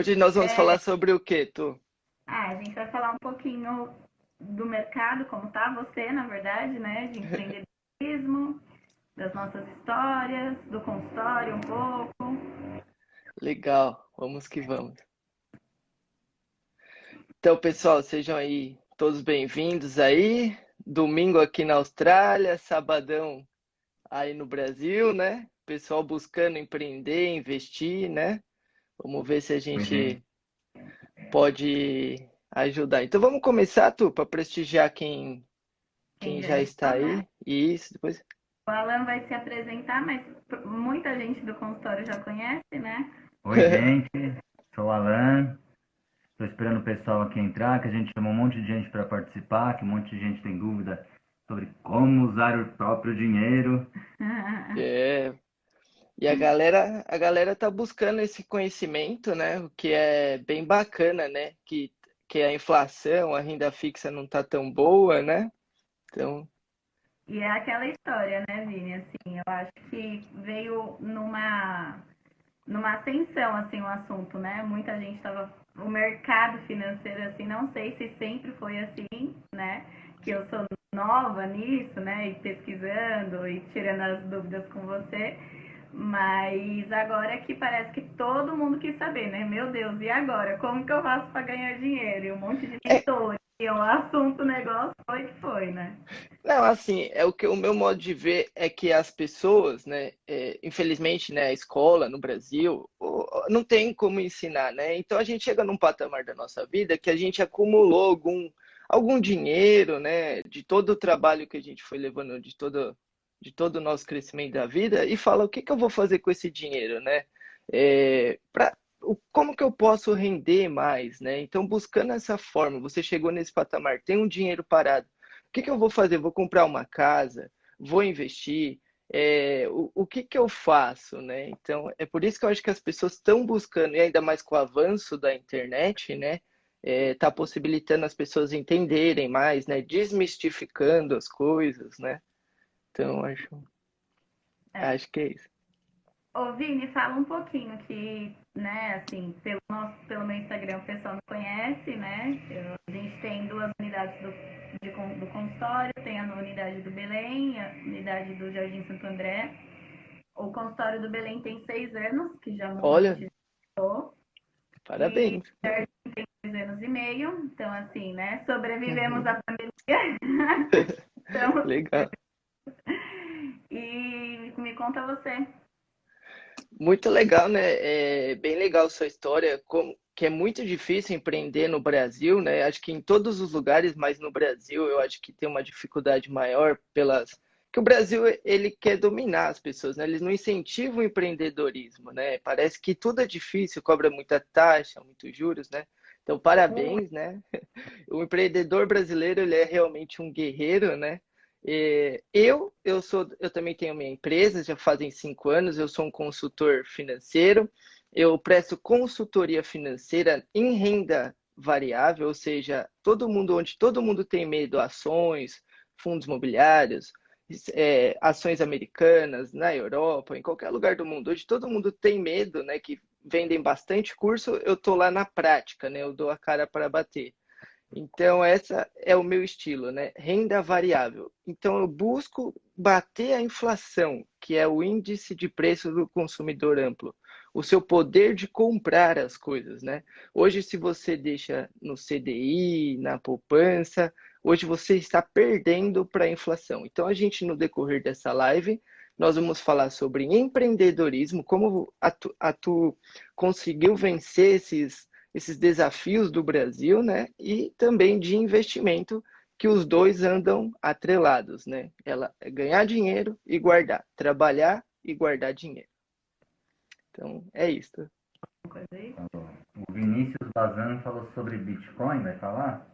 Hoje nós vamos é... falar sobre o quê, Tu? Ah, a gente vai falar um pouquinho do mercado, como tá você, na verdade, né? De empreendedorismo, das nossas histórias, do consultório um pouco. Legal, vamos que vamos. Então, pessoal, sejam aí todos bem-vindos aí. Domingo aqui na Austrália, sabadão aí no Brasil, né? Pessoal buscando empreender, investir, né? Vamos ver se a gente uhum. pode ajudar. Então vamos começar, Tu, para prestigiar quem, quem já está aí. Isso, depois. O Alan vai se apresentar, mas muita gente do consultório já conhece, né? Oi, gente. Sou o Alan. Estou esperando o pessoal aqui entrar, que a gente chamou um monte de gente para participar, que um monte de gente tem dúvida sobre como usar o próprio dinheiro. É. E a galera, a galera tá buscando esse conhecimento, né? O que é bem bacana, né? Que, que a inflação, a renda fixa não tá tão boa, né? Então. E é aquela história, né, Vini? Assim, eu acho que veio numa numa ascensão assim o assunto, né? Muita gente estava o mercado financeiro assim, não sei se sempre foi assim, né? Que eu sou nova nisso, né? E pesquisando e tirando as dúvidas com você. Mas agora que parece que todo mundo quis saber, né? Meu Deus, e agora? Como que eu faço para ganhar dinheiro? E um monte de mentores. É... E o assunto, o negócio foi que foi, né? Não, assim, é o que o meu modo de ver é que as pessoas, né, é, infelizmente, né, a escola no Brasil não tem como ensinar, né? Então a gente chega num patamar da nossa vida que a gente acumulou algum algum dinheiro, né, de todo o trabalho que a gente foi levando, de todo de todo o nosso crescimento da vida e fala o que, que eu vou fazer com esse dinheiro, né? É, pra, como que eu posso render mais, né? Então, buscando essa forma, você chegou nesse patamar, tem um dinheiro parado, o que, que eu vou fazer? Vou comprar uma casa? Vou investir? É, o, o que, que eu faço, né? Então, é por isso que eu acho que as pessoas estão buscando, e ainda mais com o avanço da internet, né? É, tá possibilitando as pessoas entenderem mais, né? Desmistificando as coisas, né? Então, acho, é. acho que é isso. Ô, Vini, fala um pouquinho que, né, assim, pelo, nosso, pelo meu Instagram o pessoal me conhece, né? Eu, a gente tem duas unidades do, de, do consultório, tem a unidade do Belém, a unidade do Jardim Santo André. O consultório do Belém tem seis anos, que já Olha, parabéns. E o Jardim tem dois anos e meio, então assim, né, sobrevivemos uhum. à pandemia. então, Legal. E me conta você. Muito legal, né? É bem legal sua história, como, que é muito difícil empreender no Brasil, né? Acho que em todos os lugares, mas no Brasil eu acho que tem uma dificuldade maior pelas que o Brasil ele quer dominar as pessoas, né? Eles não incentivam o empreendedorismo, né? Parece que tudo é difícil, cobra muita taxa, muitos juros, né? Então parabéns, né? O empreendedor brasileiro ele é realmente um guerreiro, né? É, eu, eu sou, eu também tenho minha empresa, já fazem cinco anos. Eu sou um consultor financeiro. Eu presto consultoria financeira em renda variável, ou seja, todo mundo onde todo mundo tem medo, ações, fundos imobiliários, é, ações americanas na Europa, em qualquer lugar do mundo, hoje todo mundo tem medo, né? Que vendem bastante curso, eu tô lá na prática, né? Eu dou a cara para bater. Então, essa é o meu estilo, né? Renda variável. Então, eu busco bater a inflação, que é o índice de preço do consumidor amplo, o seu poder de comprar as coisas, né? Hoje, se você deixa no CDI, na poupança, hoje você está perdendo para a inflação. Então, a gente, no decorrer dessa live, nós vamos falar sobre empreendedorismo, como a tu, a tu conseguiu vencer esses esses desafios do Brasil, né? E também de investimento, que os dois andam atrelados, né? Ela é ganhar dinheiro e guardar, trabalhar e guardar dinheiro. Então, é isso. O Vinícius Bazan falou sobre Bitcoin, vai falar?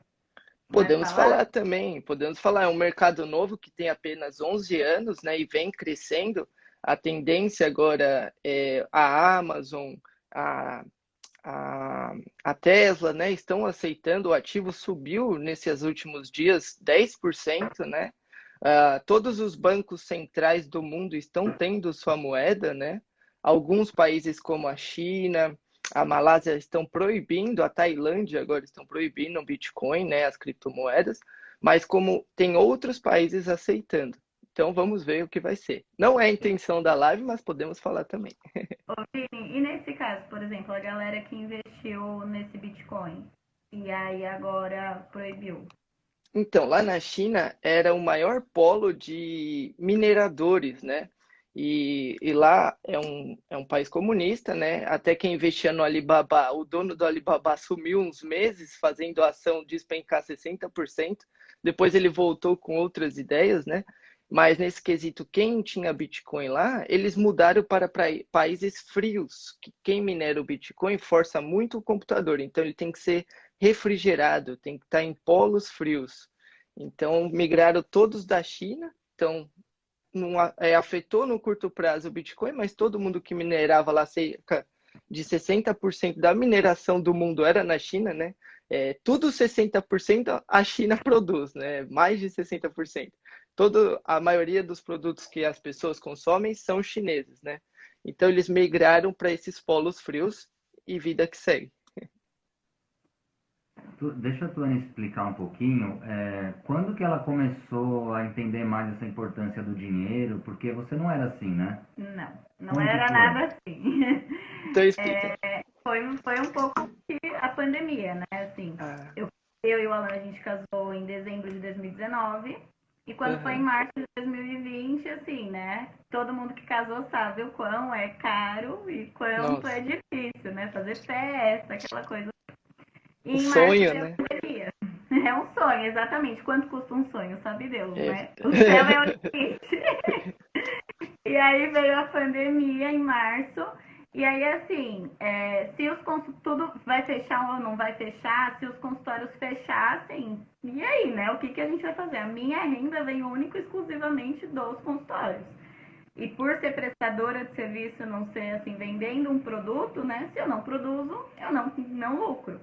Podemos falar? falar? também, podemos falar. É um mercado novo que tem apenas 11 anos, né? E vem crescendo. A tendência agora é a Amazon, a a, a Tesla, né, estão aceitando, o ativo subiu nesses últimos dias 10%, né? Uh, todos os bancos centrais do mundo estão tendo sua moeda, né? Alguns países como a China, a Malásia estão proibindo, a Tailândia agora estão proibindo o Bitcoin, né, as criptomoedas, mas como tem outros países aceitando. Então vamos ver o que vai ser. Não é a intenção da live, mas podemos falar também. Ô, Vini, e nesse caso, por exemplo, a galera que investiu nesse Bitcoin e aí agora proibiu? Então, lá na China era o maior polo de mineradores, né? E, e, lá é um, é um país comunista, né? Até quem investia no Alibaba, o dono do Alibaba sumiu uns meses fazendo a ação despencar 60%. Depois ele voltou com outras ideias, né? Mas nesse quesito, quem tinha Bitcoin lá, eles mudaram para países frios. Quem minera o Bitcoin força muito o computador, então ele tem que ser refrigerado, tem que estar em polos frios. Então migraram todos da China, então não, é, afetou no curto prazo o Bitcoin, mas todo mundo que minerava lá cerca de 60% da mineração do mundo era na China, né? É, tudo 60% a China produz, né? Mais de 60%. Todo, a maioria dos produtos que as pessoas consomem são chineses, né? Então eles migraram para esses polos frios e vida que segue. Tu, deixa a Tuane explicar um pouquinho, é, quando que ela começou a entender mais essa importância do dinheiro? Porque você não era assim, né? Não, não era foi? nada assim. Então explica. É, foi, foi um pouco que a pandemia, né? Assim, ah. eu, eu e o Alan, a gente casou em dezembro de 2019. E quando uhum. foi em março de 2020, assim, né? Todo mundo que casou sabe o quão é caro e quanto Nossa. é difícil, né? Fazer festa, aquela coisa um sonho, né? É um sonho, exatamente. Quanto custa um sonho, sabe Deus, é. né? O céu é o limite. e aí veio a pandemia em março. E aí, assim, é, se os tudo vai fechar ou não vai fechar, se os consultórios fechassem, e aí, né? O que, que a gente vai fazer? A minha renda vem único exclusivamente dos consultórios. E por ser prestadora de serviço, não ser assim, vendendo um produto, né? Se eu não produzo, eu não, não lucro.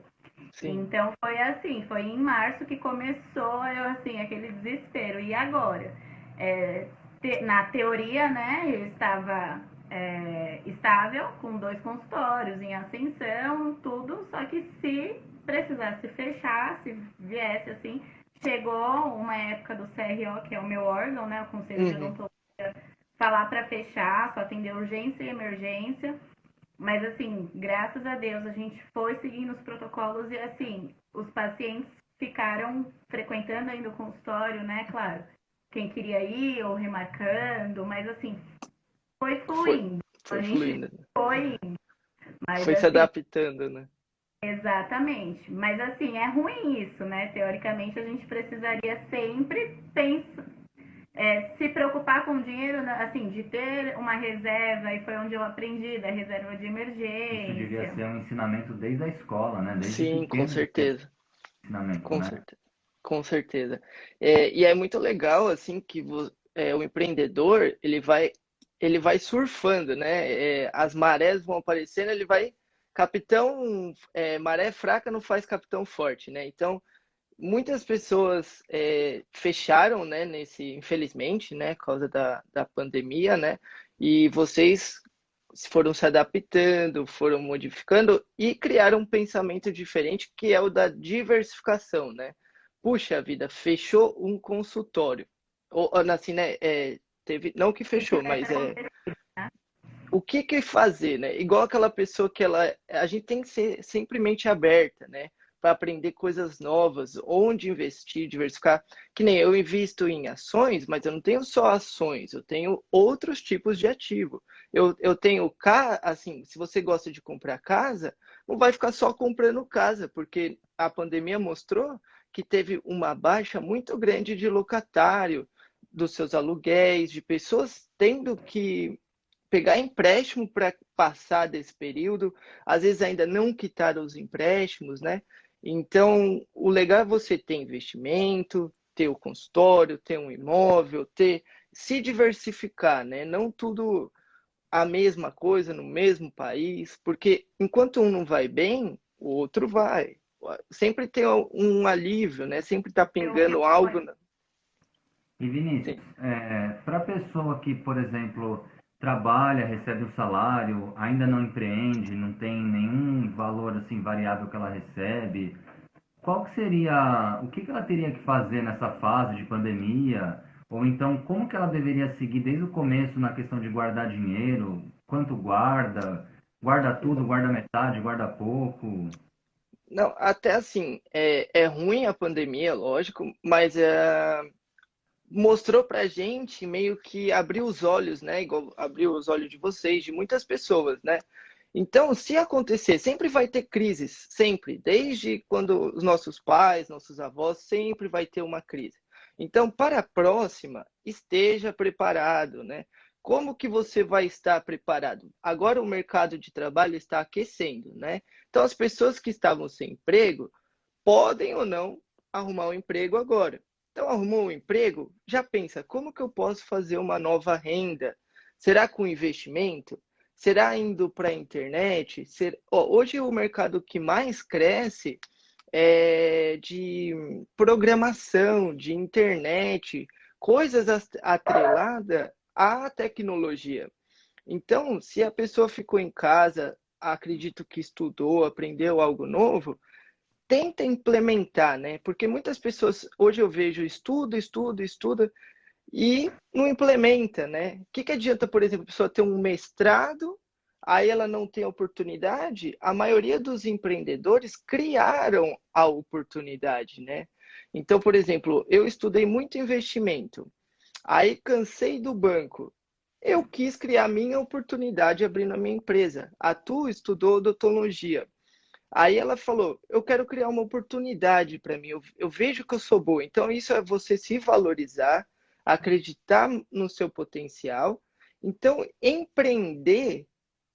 Sim. Então foi assim, foi em março que começou eu, assim, aquele desespero. E agora? É, te, na teoria, né, eu estava é, estável, com dois consultórios, em ascensão, tudo, só que se precisasse fechar, se viesse assim, chegou uma época do CRO, que é o meu órgão, né, o Conselho uhum. de Odontologia, falar para fechar, só atender urgência e emergência. Mas, assim, graças a Deus, a gente foi seguindo os protocolos e, assim, os pacientes ficaram frequentando ainda o consultório, né? Claro, quem queria ir ou remarcando, mas, assim, foi fluindo. Foi, foi fluindo. Foi indo. Mas, foi assim, se adaptando, né? Exatamente. Mas, assim, é ruim isso, né? Teoricamente, a gente precisaria sempre pensar é, se preocupar com o dinheiro, né, assim, de ter uma reserva, e foi onde eu aprendi da reserva de emergência. Isso devia ser um ensinamento desde a escola, né? Desde Sim, com certeza. Ensinamento, com né? certeza. Com certeza. É, e é muito legal, assim, que é, o empreendedor, ele vai, ele vai surfando, né? É, as marés vão aparecendo, ele vai... Capitão, é, maré fraca não faz capitão forte, né? Então, muitas pessoas é, fecharam, né, nesse, infelizmente, né, por causa da, da pandemia, né, e vocês foram se adaptando, foram modificando e criaram um pensamento diferente, que é o da diversificação, né. Puxa vida, fechou um consultório. Ou, assim, né, é, teve, não que fechou, mas é... O que que fazer, né? Igual aquela pessoa que ela... A gente tem que ser sempre mente aberta, né? para aprender coisas novas, onde investir, diversificar. Que nem eu invisto em ações, mas eu não tenho só ações, eu tenho outros tipos de ativo. Eu, eu tenho, assim, se você gosta de comprar casa, não vai ficar só comprando casa, porque a pandemia mostrou que teve uma baixa muito grande de locatário, dos seus aluguéis, de pessoas tendo que pegar empréstimo para passar desse período, às vezes ainda não quitaram os empréstimos, né? Então, o legal é você ter investimento, ter o consultório, ter um imóvel, ter se diversificar, né? Não tudo a mesma coisa no mesmo país, porque enquanto um não vai bem, o outro vai. Sempre tem um alívio, né? Sempre está pingando algo. E Vinícius, é, para a pessoa que, por exemplo, trabalha, recebe o salário, ainda não empreende, não tem nenhum assim variável que ela recebe? Qual que seria, o que, que ela teria que fazer nessa fase de pandemia? Ou então, como que ela deveria seguir desde o começo na questão de guardar dinheiro? Quanto guarda? Guarda tudo, guarda metade, guarda pouco? Não, até assim, é, é ruim a pandemia, lógico, mas é, mostrou pra gente meio que abriu os olhos, né? Igual abriu os olhos de vocês, de muitas pessoas, né? Então, se acontecer, sempre vai ter crises, sempre, desde quando os nossos pais, nossos avós, sempre vai ter uma crise. Então, para a próxima, esteja preparado, né? Como que você vai estar preparado? Agora o mercado de trabalho está aquecendo, né? Então, as pessoas que estavam sem emprego podem ou não arrumar um emprego agora. Então, arrumou um emprego, já pensa, como que eu posso fazer uma nova renda? Será com investimento? Será indo para a internet? Ser... Oh, hoje o mercado que mais cresce é de programação, de internet, coisas atreladas à tecnologia. Então, se a pessoa ficou em casa, acredito que estudou, aprendeu algo novo, tenta implementar, né? Porque muitas pessoas, hoje eu vejo, estuda, estuda, estuda, e não implementa, né? O que, que adianta, por exemplo, a pessoa ter um mestrado, aí ela não tem oportunidade? A maioria dos empreendedores criaram a oportunidade, né? Então, por exemplo, eu estudei muito investimento, aí cansei do banco. Eu quis criar minha oportunidade abrindo a minha empresa. A Tu estudou odontologia. Aí ela falou: Eu quero criar uma oportunidade para mim. Eu, eu, vejo que eu sou boa. Então, isso é você se valorizar, acreditar no seu potencial. Então, empreender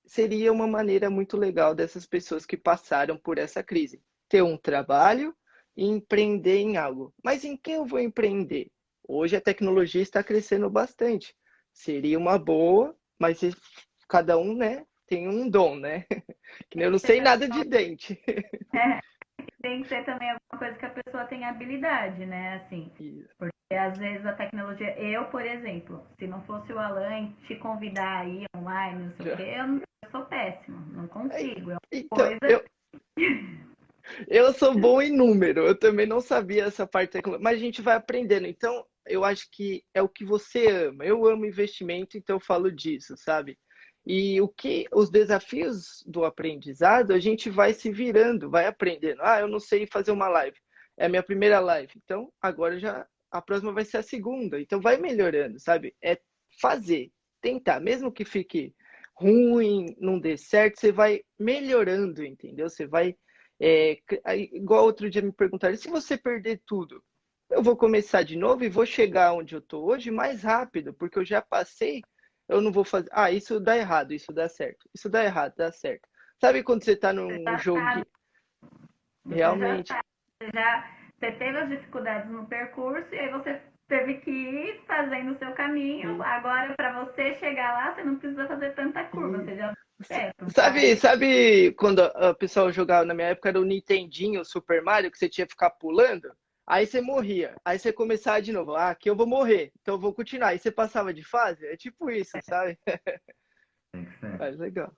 seria uma maneira muito legal dessas pessoas que passaram por essa crise. Ter um trabalho e empreender em algo. Mas em que eu vou empreender? Hoje a tecnologia está crescendo bastante. Seria uma boa, mas cada um, né, tem um dom, né? Que eu não sei nada de dente. É, tem que ser também alguma coisa que a pessoa tenha habilidade, né? Assim, porque às vezes a tecnologia, eu, por exemplo, se não fosse o Alan te convidar aí online, não sei o quê, eu, eu sou péssimo, não consigo. É então, coisa... eu... eu sou bom em número, eu também não sabia essa parte mas a gente vai aprendendo. Então, eu acho que é o que você ama. Eu amo investimento, então eu falo disso, sabe? E o que os desafios do aprendizado, a gente vai se virando, vai aprendendo. Ah, eu não sei fazer uma live. É a minha primeira live. Então, agora já a próxima vai ser a segunda. Então vai melhorando, sabe? É fazer, tentar, mesmo que fique ruim, não dê certo, você vai melhorando, entendeu? Você vai é, igual outro dia me perguntaram, se você perder tudo, eu vou começar de novo e vou chegar onde eu tô hoje mais rápido, porque eu já passei eu não vou fazer. Ah, isso dá errado, isso dá certo. Isso dá errado, dá certo. Sabe quando você tá num você jogo de... Realmente. Você já, você teve as dificuldades no percurso e aí você teve que ir fazendo o seu caminho. Sim. Agora, para você chegar lá, você não precisa fazer tanta curva. Sim. Você já Certo, sabe, sabe quando o pessoal jogava na minha época era o Nintendinho, o Super Mario, que você tinha que ficar pulando? Aí você morria. Aí você começava de novo. Ah, aqui eu vou morrer. Então eu vou continuar. Aí você passava de fase. É tipo isso, é. sabe? Mas legal.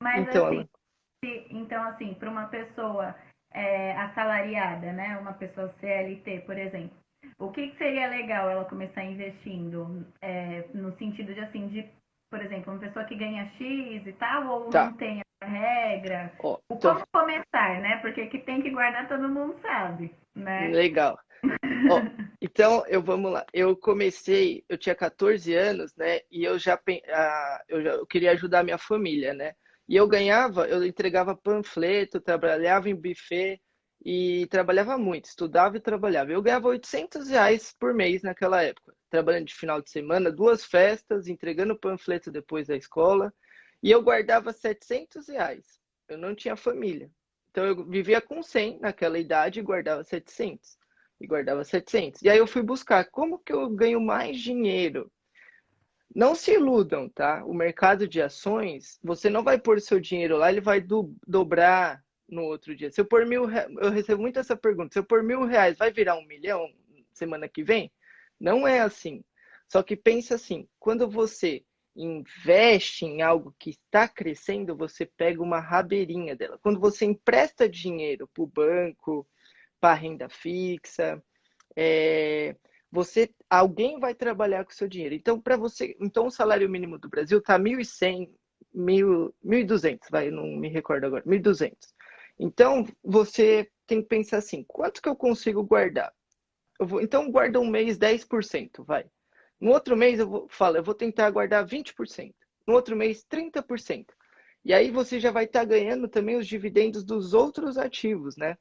Mas então, assim, se, então, assim para uma pessoa é, assalariada, né? Uma pessoa CLT, por exemplo. O que, que seria legal ela começar investindo? É, no sentido de assim, de, por exemplo, uma pessoa que ganha X e tal, ou tá. não tem a regra? Oh, o então... como começar, né? Porque que tem que guardar todo mundo sabe. Né? Legal. então, eu vamos lá. Eu comecei, eu tinha 14 anos, né? E eu já, uh, eu já eu queria ajudar a minha família, né? E eu ganhava, eu entregava panfleto, trabalhava em buffet e trabalhava muito, estudava e trabalhava. Eu ganhava 800 reais por mês naquela época, trabalhando de final de semana, duas festas, entregando panfleto depois da escola. E eu guardava 700 reais. Eu não tinha família. Então eu vivia com 100 naquela idade e guardava 700. E guardava 700. E aí eu fui buscar como que eu ganho mais dinheiro. Não se iludam, tá? O mercado de ações, você não vai pôr seu dinheiro lá, ele vai do, dobrar no outro dia. Se eu pôr mil, eu recebo muito essa pergunta. Se eu pôr mil reais, vai virar um milhão semana que vem? Não é assim. Só que pensa assim, quando você investe em algo que está crescendo, você pega uma rabeirinha dela. Quando você empresta dinheiro para o banco, para renda fixa, é, você alguém vai trabalhar com o seu dinheiro. Então, para você, então o salário mínimo do Brasil está 1.100, 1.200, vai, não me recordo agora, 1.200. Então, você tem que pensar assim, quanto que eu consigo guardar? Eu vou, então, guarda um mês 10%, vai. No outro mês, eu falo, eu vou tentar guardar 20%. No outro mês, 30%. E aí você já vai estar tá ganhando também os dividendos dos outros ativos, né?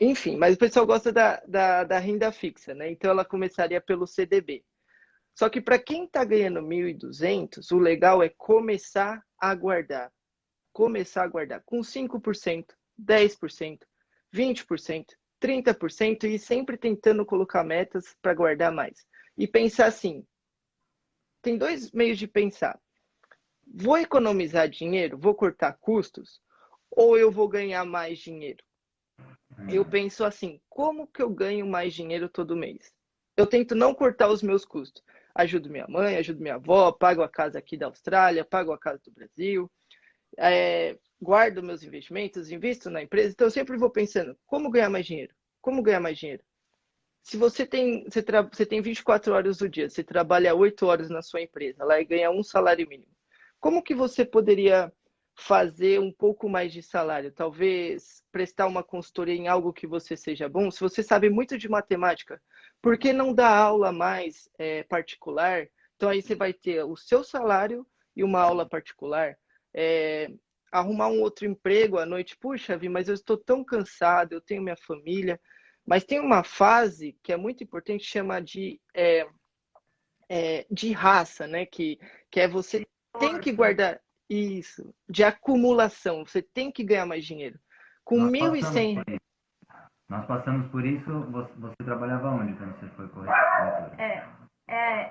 Enfim, mas o pessoal gosta da, da, da renda fixa, né? Então ela começaria pelo CDB. Só que para quem está ganhando 1.200, o legal é começar a guardar. Começar a guardar com 5%, 10%, 20%, 30% e sempre tentando colocar metas para guardar mais e pensar assim: tem dois meios de pensar. Vou economizar dinheiro? Vou cortar custos? Ou eu vou ganhar mais dinheiro? Eu penso assim: como que eu ganho mais dinheiro todo mês? Eu tento não cortar os meus custos. Ajudo minha mãe, ajudo minha avó, pago a casa aqui da Austrália, pago a casa do Brasil, é, guardo meus investimentos, invisto na empresa. Então eu sempre vou pensando: como ganhar mais dinheiro? Como ganhar mais dinheiro? Se você tem, você, tra... você tem 24 horas do dia, você trabalha 8 horas na sua empresa lá e ganha um salário mínimo, como que você poderia fazer um pouco mais de salário? Talvez prestar uma consultoria em algo que você seja bom? Se você sabe muito de matemática, por que não dar aula mais é, particular? Então aí você vai ter o seu salário e uma aula particular. É, arrumar um outro emprego à noite, puxa, Vi, mas eu estou tão cansado, eu tenho minha família. Mas tem uma fase que é muito importante, chama de, é, é, de raça, né? Que, que é você tem que guardar isso, de acumulação. Você tem que ganhar mais dinheiro. Com Nós 1.100... Nós passamos por isso. Você, você, trabalhava onde quando você foi corretora? É, é,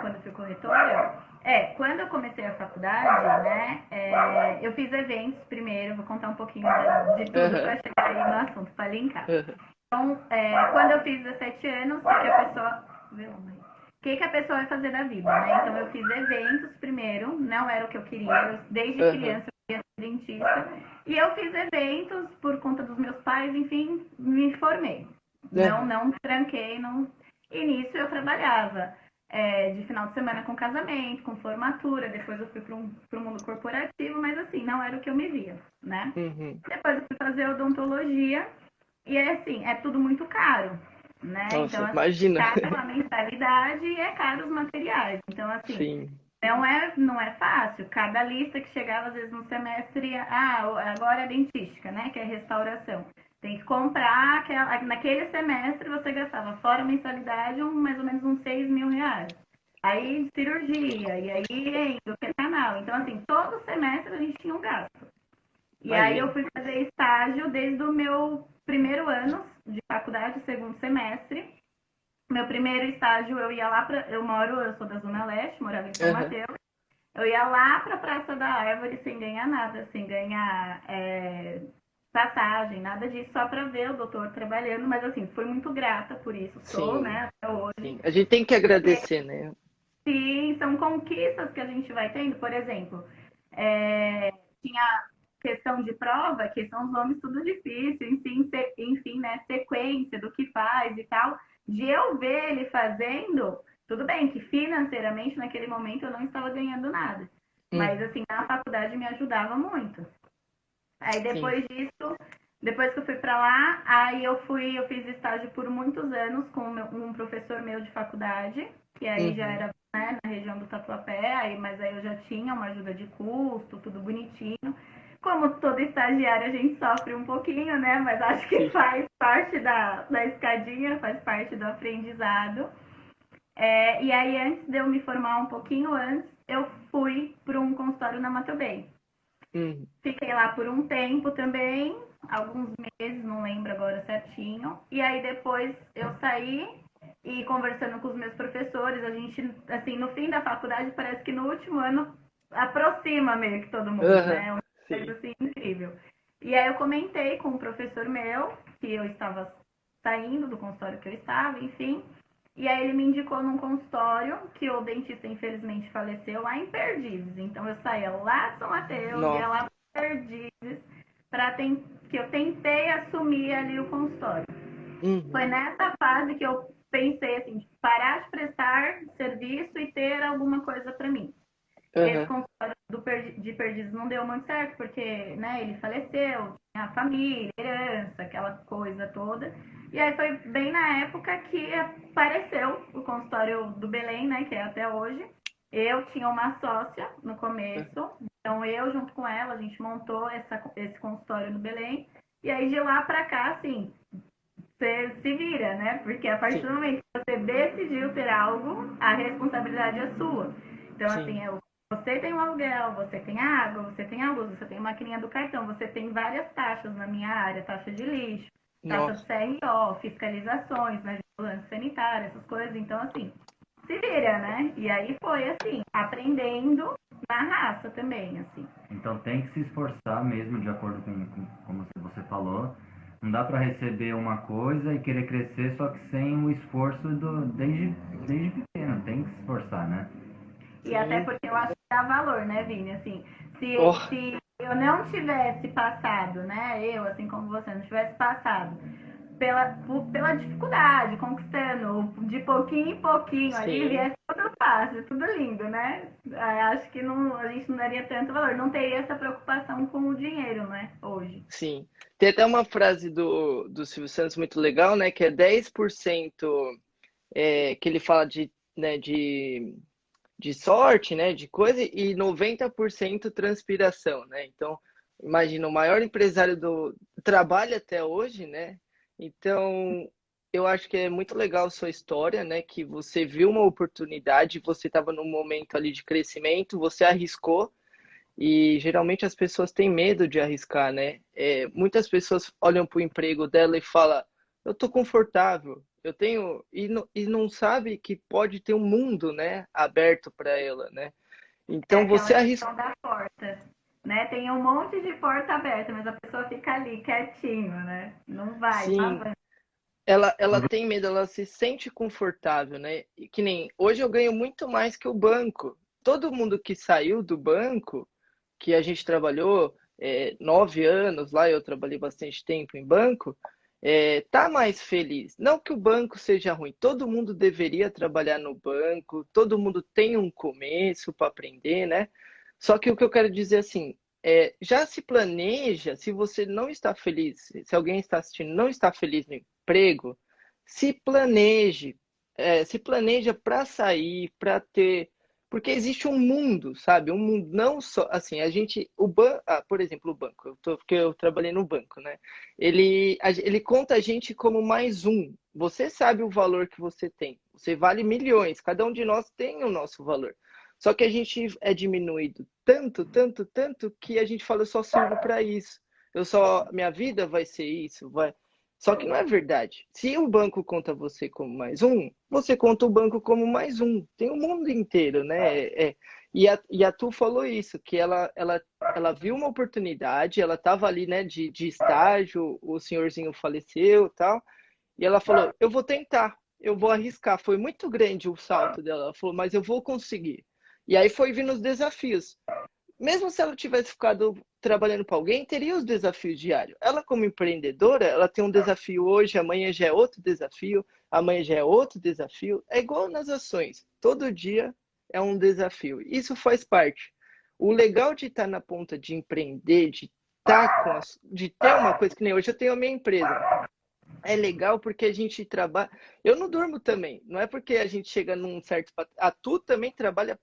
quando eu fui corretora? É, quando eu comecei a faculdade, né, é, eu fiz eventos primeiro, vou contar um pouquinho de, de tudo uhum. para chegar aí no assunto, para linkar. Uhum. Então, é, quando eu fiz 17 anos, o que a pessoa. O que, que a pessoa vai fazer da vida, né? Então, eu fiz eventos primeiro, não era o que eu queria. Eu, desde uhum. criança, eu queria ser dentista. E eu fiz eventos por conta dos meus pais, enfim, me formei. Uhum. Não, não tranquei, não. E nisso eu trabalhava. É, de final de semana com casamento, com formatura, depois eu fui para o mundo corporativo, mas assim, não era o que eu me via, né? Uhum. Depois eu fui fazer odontologia e é assim, é tudo muito caro, né? Nossa, então, assim, imagina. caro a mensalidade e é caro os materiais. Então, assim, Sim. Não é, não é fácil. Cada lista que chegava, às vezes, no semestre, ah, agora é dentística, né? Que é restauração. Tem que comprar, aquela, naquele semestre você gastava, fora a mensalidade, um, mais ou menos uns 6 mil reais. Aí cirurgia, e aí do canal. Então, assim, todo semestre a gente tinha um gasto. E Imagina. aí eu fui fazer estágio desde o meu primeiro ano de faculdade, segundo semestre. Meu primeiro estágio, eu ia lá para. Eu moro, eu sou da Zona Leste, morava em São uhum. Mateus. Eu ia lá para a Praça da Árvore sem ganhar nada, sem ganhar é, passagem, nada disso, só para ver o doutor trabalhando. Mas, assim, fui muito grata por isso, sou, Sim. né, até hoje. Sim. A gente tem que agradecer, né? Sim, são conquistas que a gente vai tendo. Por exemplo, é, tinha questão de prova, que são os nomes tudo difícil, enfim, se, enfim, né, sequência do que faz e tal, de eu ver ele fazendo, tudo bem que financeiramente naquele momento eu não estava ganhando nada, hum. mas assim, na faculdade me ajudava muito. Aí depois Sim. disso, depois que eu fui para lá, aí eu fui, eu fiz estágio por muitos anos com um professor meu de faculdade, que aí uhum. já era né, na região do Tatuapé, aí, mas aí eu já tinha uma ajuda de custo, tudo bonitinho como todo estagiário, a gente sofre um pouquinho, né? Mas acho que faz parte da, da escadinha, faz parte do aprendizado. É, e aí, antes de eu me formar um pouquinho antes, eu fui para um consultório na Mato Bay. Uhum. Fiquei lá por um tempo também, alguns meses, não lembro agora certinho. E aí depois eu saí e conversando com os meus professores, a gente, assim, no fim da faculdade, parece que no último ano aproxima meio que todo mundo, uhum. né? Coisa assim incrível. E aí eu comentei com um professor meu que eu estava saindo do consultório que eu estava, enfim. E aí ele me indicou num consultório que o dentista infelizmente faleceu lá em Perdizes. Então eu saía lá de São Mateus, Nossa. ia lá para Perdizes, para que eu tentei assumir ali o consultório. Uhum. Foi nessa fase que eu pensei assim, parar de prestar serviço e ter alguma coisa para mim. Uhum. Esse consultório do, de Perdizes não deu muito certo, porque né, ele faleceu, tinha família, herança, aquela coisa toda. E aí foi bem na época que apareceu o consultório do Belém, né, que é até hoje. Eu tinha uma sócia no começo, então eu junto com ela, a gente montou essa, esse consultório no Belém. E aí de lá para cá, assim, você se vira, né? Porque a partir Sim. do momento que você decidiu ter algo, a responsabilidade é sua. Então, Sim. assim, eu, você tem um aluguel, você tem água, você tem a luz, você tem a maquininha do cartão, você tem várias taxas na minha área, taxa de lixo, taxa de CRO, fiscalizações, né, vigilância sanitária, essas coisas. Então, assim, se vira, né? E aí foi, assim, aprendendo na raça também, assim. Então tem que se esforçar mesmo, de acordo com, com como você falou, não dá para receber uma coisa e querer crescer só que sem o esforço do, desde, desde pequeno. Tem que se esforçar, né? E até porque eu acho dá valor, né, Vini? Assim, se, oh. se eu não tivesse passado, né? Eu, assim como você, não tivesse passado pela, pela dificuldade, conquistando de pouquinho em pouquinho, Sim. ali viesse tudo fácil, tudo lindo, né? Acho que não, a gente não daria tanto valor, não teria essa preocupação com o dinheiro, né, hoje. Sim. Tem até uma frase do, do Silvio Santos muito legal, né, que é 10% é, que ele fala de, né, de, de sorte, né, de coisa, e 90% transpiração, né? Então, imagina, o maior empresário do trabalho até hoje, né, então, eu acho que é muito legal a sua história, né? Que você viu uma oportunidade, você estava num momento ali de crescimento, você arriscou. E geralmente as pessoas têm medo de arriscar, né? É, muitas pessoas olham para o emprego dela e falam: eu estou confortável, eu tenho e não, e não sabe que pode ter um mundo, né, aberto para ela, né? Então é você arrisca. Da porta né? Tem um monte de porta aberta, mas a pessoa fica ali quietinho, né? Não vai, Sim. Ela, ela tem medo, ela se sente confortável, né? Que nem hoje eu ganho muito mais que o banco. Todo mundo que saiu do banco, que a gente trabalhou é, nove anos lá, eu trabalhei bastante tempo em banco, é, tá mais feliz. Não que o banco seja ruim, todo mundo deveria trabalhar no banco, todo mundo tem um começo para aprender, né? Só que o que eu quero dizer assim, é, já se planeja, se você não está feliz, se alguém está assistindo não está feliz no emprego, se planeje, é, se planeja para sair, para ter, porque existe um mundo, sabe? Um mundo não só assim, a gente, o banco, ah, por exemplo, o banco, eu tô, porque eu trabalhei no banco, né? Ele, ele conta a gente como mais um. Você sabe o valor que você tem. Você vale milhões. Cada um de nós tem o nosso valor. Só que a gente é diminuído tanto, tanto, tanto que a gente fala eu só sirvo para isso. Eu só minha vida vai ser isso, vai. Só que não é verdade. Se o banco conta você como mais um, você conta o banco como mais um. Tem o mundo inteiro, né? É, é. E, a, e a Tu falou isso, que ela, ela, ela viu uma oportunidade, ela estava ali, né, de, de estágio, o senhorzinho faleceu tal, e ela falou, eu vou tentar, eu vou arriscar. Foi muito grande o salto dela. Ela falou, mas eu vou conseguir. E aí foi vindo os desafios. Mesmo se ela tivesse ficado trabalhando para alguém, teria os desafios diários. Ela, como empreendedora, ela tem um desafio hoje, amanhã já é outro desafio, amanhã já é outro desafio. É igual nas ações. Todo dia é um desafio. Isso faz parte. O legal de estar na ponta de empreender, de estar com as, de ter uma coisa que nem hoje eu tenho a minha empresa. É legal porque a gente trabalha. Eu não durmo também. Não é porque a gente chega num certo. A Tu também trabalha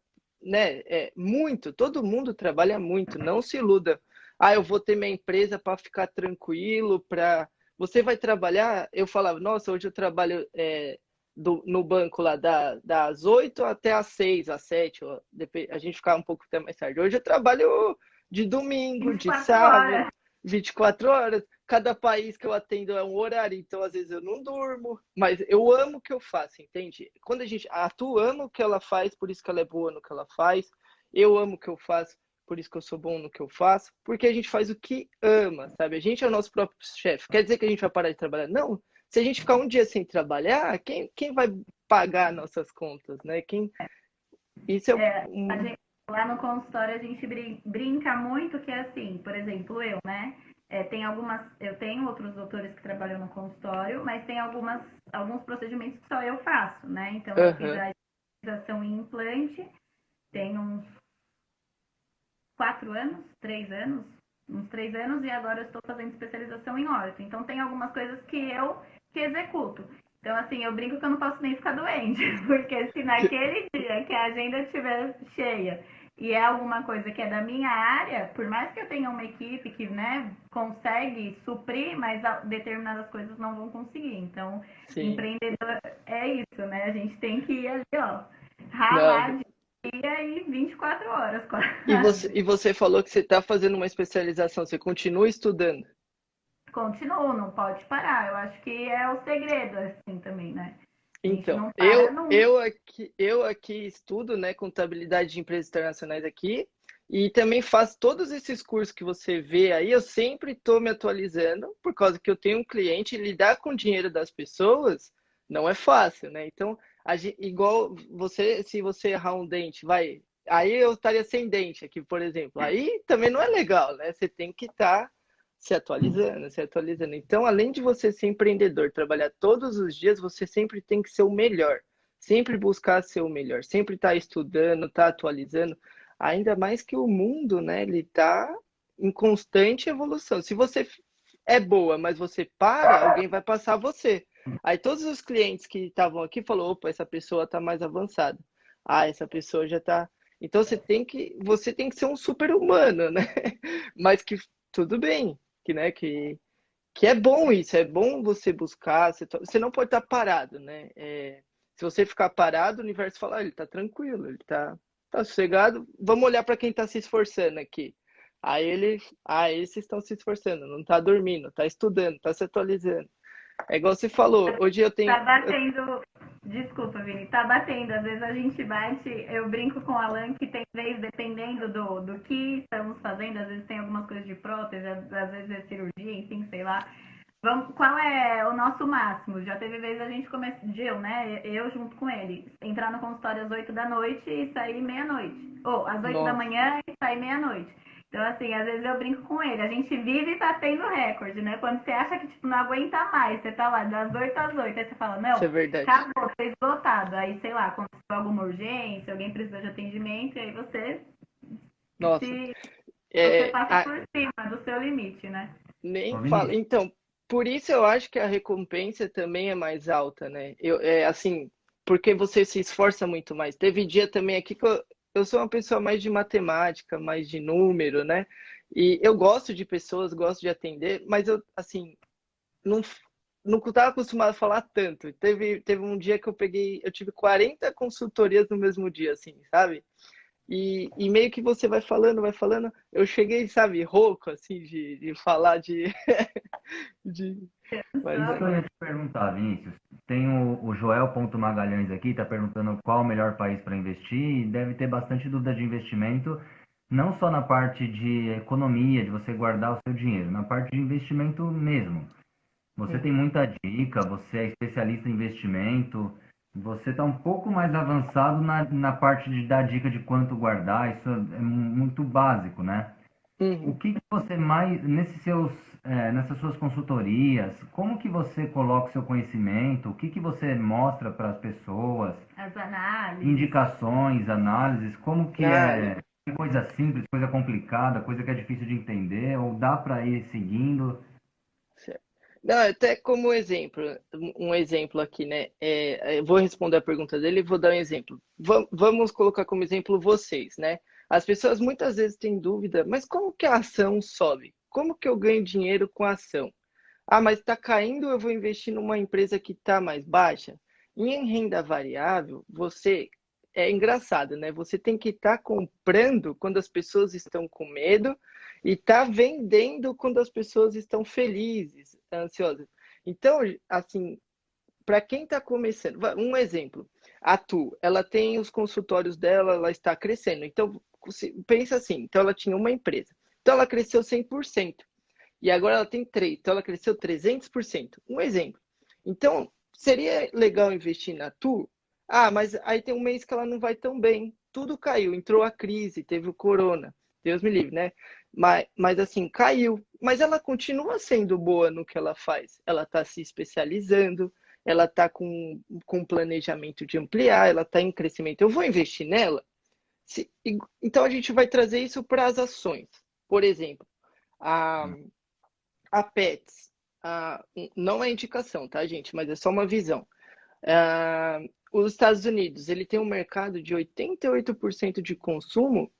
né, é, muito, todo mundo trabalha muito, não se iluda. Ah, eu vou ter minha empresa para ficar tranquilo, para. Você vai trabalhar? Eu falava, nossa, hoje eu trabalho é, do, no banco lá da, das 8 até às 6, às 7, ó, a gente ficava um pouco até mais tarde. Hoje eu trabalho de domingo, de sábado, horas. 24 horas cada país que eu atendo é um horário, então às vezes eu não durmo, mas eu amo o que eu faço, entende? Quando a gente, a Tu ama o que ela faz, por isso que ela é boa no que ela faz, eu amo o que eu faço, por isso que eu sou bom no que eu faço, porque a gente faz o que ama, sabe? A gente é o nosso próprio chefe. Quer dizer que a gente vai parar de trabalhar? Não. Se a gente ficar um dia sem trabalhar, quem, quem vai pagar nossas contas, né? Quem isso é, é um... gente, lá no consultório a gente brinca muito que é assim, por exemplo, eu, né? É, tem algumas, eu tenho outros doutores que trabalham no consultório, mas tem algumas, alguns procedimentos que só eu faço, né? Então, uhum. eu fiz a especialização em implante, tem uns quatro anos, três anos, uns três anos, e agora eu estou fazendo especialização em orto. Então, tem algumas coisas que eu que executo. Então, assim, eu brinco que eu não posso nem ficar doente, porque se naquele dia que a agenda estiver cheia e é alguma coisa que é da minha área, por mais que eu tenha uma equipe que, né, consegue suprir, mas determinadas coisas não vão conseguir. Então, Sim. empreendedor é isso, né? A gente tem que ir ali, ó, ralar não. de dia e 24 horas. Quase. E você, e você falou que você está fazendo uma especialização, você continua estudando? Continuo, não pode parar. Eu acho que é o segredo, assim, também, né? Então, eu, eu, aqui, eu aqui estudo né, contabilidade de empresas internacionais aqui e também faço todos esses cursos que você vê aí. Eu sempre estou me atualizando, por causa que eu tenho um cliente, lidar com o dinheiro das pessoas não é fácil, né? Então, gente, igual você, se você errar um dente, vai. Aí eu estaria sem dente aqui, por exemplo. Aí também não é legal, né? Você tem que estar. Tá se atualizando, se atualizando. Então, além de você ser empreendedor, trabalhar todos os dias, você sempre tem que ser o melhor. Sempre buscar ser o melhor, sempre estar tá estudando, estar tá atualizando. Ainda mais que o mundo, né, ele está em constante evolução. Se você é boa, mas você para, alguém vai passar você. Aí todos os clientes que estavam aqui falou, opa, essa pessoa está mais avançada. Ah, essa pessoa já está então você tem que você tem que ser um super humano, né? Mas que tudo bem, que, né, que, que é bom isso, é bom você buscar, você, você não pode estar parado, né? É, se você ficar parado, o universo fala, ah, ele está tranquilo, ele está tá sossegado, vamos olhar para quem está se esforçando aqui. Aí ele, ah, esses estão se esforçando, não está dormindo, está estudando, está se atualizando. É igual você falou, hoje eu tenho. Tá batendo. Desculpa, Vini, tá batendo. Às vezes a gente bate, eu brinco com o Alan que tem vez, dependendo do, do que estamos fazendo, às vezes tem algumas coisas de prótese, às vezes é cirurgia, enfim, sei lá. Vamos, qual é o nosso máximo? Já teve vezes a gente começou, Gil, né? Eu junto com ele, entrar no consultório às 8 da noite e sair meia-noite. Ou às 8 Nossa. da manhã e sair meia-noite. Então, assim, às vezes eu brinco com ele. A gente vive batendo recorde, né? Quando você acha que, tipo, não aguenta mais, você tá lá das 8 às 8, aí você fala, não, é verdade. acabou, fez lotado. Aí, sei lá, aconteceu alguma urgência, alguém precisa de atendimento, e aí você Nossa. Se, é, você passa a... por cima do seu limite, né? Nem fala. Então, por isso eu acho que a recompensa também é mais alta, né? Eu, é assim, porque você se esforça muito mais. Teve dia também aqui que eu, eu sou uma pessoa mais de matemática, mais de número, né? E eu gosto de pessoas, gosto de atender, mas eu, assim, não, não estava acostumado a falar tanto. Teve, teve um dia que eu peguei, eu tive 40 consultorias no mesmo dia, assim, sabe? E, e meio que você vai falando, vai falando. Eu cheguei, sabe, rouco, assim, de, de falar de. de... Mas, eu ia te perguntar, Vinícius. Tem o, o Joel Magalhães aqui, está perguntando qual o melhor país para investir e deve ter bastante dúvida de investimento, não só na parte de economia, de você guardar o seu dinheiro, na parte de investimento mesmo. Você tem muita dica, você é especialista em investimento, você está um pouco mais avançado na, na parte de dar dica de quanto guardar, isso é muito básico, né? Uhum. O que, que, você mais, nesses seus, é, nessas suas consultorias, como que você coloca o seu conhecimento, o que, que você mostra para as pessoas? As análises. Indicações, análises, como que é, é coisa simples, coisa complicada, coisa que é difícil de entender, ou dá para ir seguindo? Não, até como exemplo, um exemplo aqui, né? É, eu vou responder a pergunta dele e vou dar um exemplo. vamos colocar como exemplo vocês, né? As pessoas muitas vezes têm dúvida, mas como que a ação sobe? Como que eu ganho dinheiro com a ação? Ah, mas está caindo, eu vou investir numa empresa que está mais baixa? E em renda variável, você é engraçado, né? Você tem que estar tá comprando quando as pessoas estão com medo e tá vendendo quando as pessoas estão felizes, ansiosas. Então, assim, para quem está começando, um exemplo, a Tu, ela tem os consultórios dela, ela está crescendo. Então, pensa assim, então ela tinha uma empresa. Então ela cresceu 100%. E agora ela tem três, então ela cresceu 300%. Um exemplo. Então, seria legal investir na Tu? Ah, mas aí tem um mês que ela não vai tão bem. Tudo caiu, entrou a crise, teve o corona. Deus me livre, né? Mas, mas assim, caiu. Mas ela continua sendo boa no que ela faz. Ela está se especializando, ela está com, com planejamento de ampliar, ela está em crescimento. Eu vou investir nela? Se, então a gente vai trazer isso para as ações. Por exemplo, a, a Pets, a, não é indicação, tá, gente? Mas é só uma visão. A, os Estados Unidos, ele tem um mercado de 88% de consumo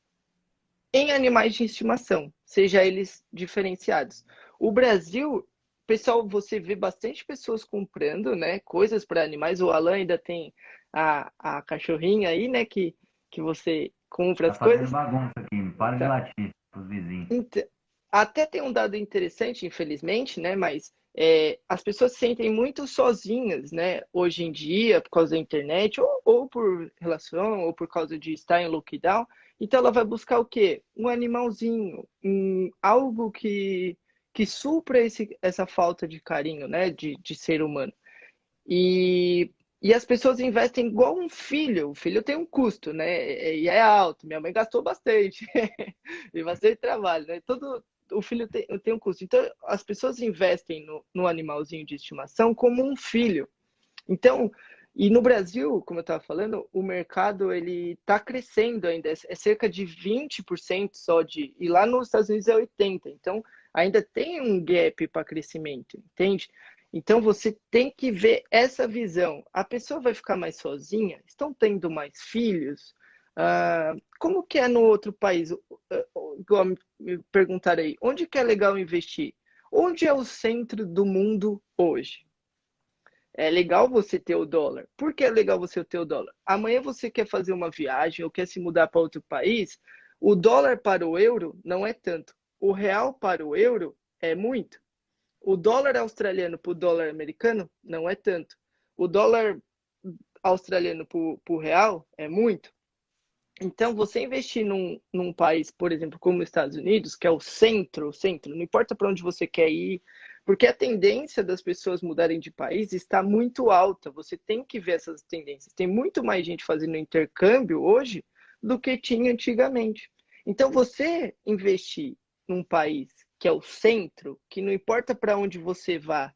em animais de estimação, seja eles diferenciados. O Brasil, pessoal, você vê bastante pessoas comprando, né, coisas para animais. O Alan ainda tem a, a cachorrinha aí, né, que, que você compra tá as coisas. bagunça aqui, para tá. de latir os vizinhos. Então, até tem um dado interessante, infelizmente, né, mas é, as pessoas se sentem muito sozinhas, né, hoje em dia, por causa da internet, ou, ou por relação, ou por causa de estar em lockdown. Então ela vai buscar o quê? Um animalzinho, um, algo que, que supra esse, essa falta de carinho, né, de, de ser humano. E, e as pessoas investem igual um filho. O filho tem um custo, né? E é alto. Minha mãe gastou bastante. e bastante trabalho, né? Todo, o filho tem, tem um custo. Então, as pessoas investem no, no animalzinho de estimação como um filho. Então, e no Brasil, como eu estava falando, o mercado ele está crescendo ainda, é cerca de 20% só de, e lá nos Estados Unidos é 80. Então, ainda tem um gap para crescimento, entende? Então você tem que ver essa visão. A pessoa vai ficar mais sozinha? Estão tendo mais filhos? Uh, como que é no outro país? Igual me perguntarei, onde que é legal investir? Onde é o centro do mundo hoje? É legal você ter o dólar. Por que é legal você ter o dólar? Amanhã você quer fazer uma viagem ou quer se mudar para outro país, o dólar para o euro não é tanto. O real para o euro é muito. O dólar australiano para o dólar americano não é tanto. O dólar australiano para o real é muito. Então, você investir num, num país, por exemplo, como os Estados Unidos, que é o centro, o centro, não importa para onde você quer ir, porque a tendência das pessoas mudarem de país está muito alta. Você tem que ver essas tendências. Tem muito mais gente fazendo intercâmbio hoje do que tinha antigamente. Então, você investir num país que é o centro, que não importa para onde você vá,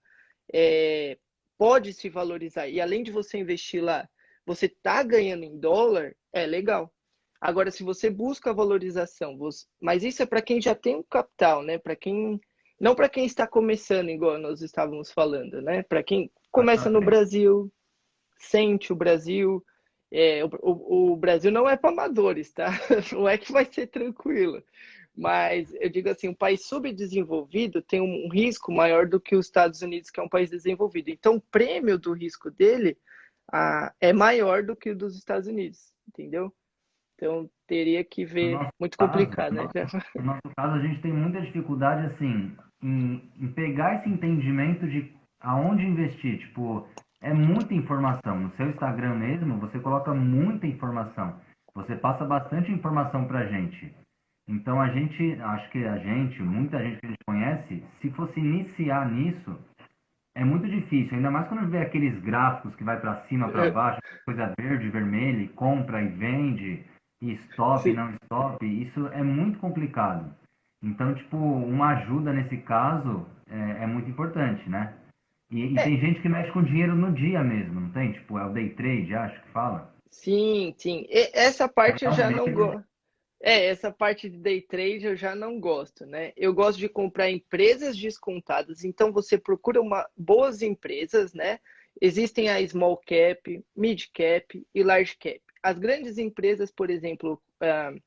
é, pode se valorizar. E além de você investir lá, você está ganhando em dólar, é legal. Agora, se você busca valorização, você... mas isso é para quem já tem o capital, né? Para quem não para quem está começando, igual nós estávamos falando, né? Para quem começa no Brasil, sente o Brasil. É, o, o, Brasil não é para amadores, tá? Não é que vai ser tranquilo. Mas eu digo assim, um país subdesenvolvido tem um risco maior do que os Estados Unidos, que é um país desenvolvido. Então, o prêmio do risco dele ah, é maior do que o dos Estados Unidos, entendeu? Então, teria que ver. Muito caso, complicado, no né? Nosso, no nosso caso, a gente tem muita dificuldade, assim, em, em pegar esse entendimento de aonde investir. Tipo, é muita informação. No seu Instagram mesmo, você coloca muita informação. Você passa bastante informação pra gente. Então a gente, acho que a gente, muita gente que a gente conhece, se fosse iniciar nisso, é muito difícil. Ainda mais quando vê aqueles gráficos que vai para cima, para é. baixo, coisa verde, vermelha, compra e vende, e stop, Sim. não stop. Isso é muito complicado. Então, tipo, uma ajuda nesse caso é, é muito importante, né? E, e é. tem gente que mexe com dinheiro no dia mesmo, não tem? Tipo, é o day trade, acho que fala. Sim, sim. E essa parte eu já não gosto. É, essa parte de day trade eu já não gosto, né? Eu gosto de comprar empresas descontadas, então você procura uma, boas empresas, né? Existem a small cap, mid cap e large cap. As grandes empresas, por exemplo, uh,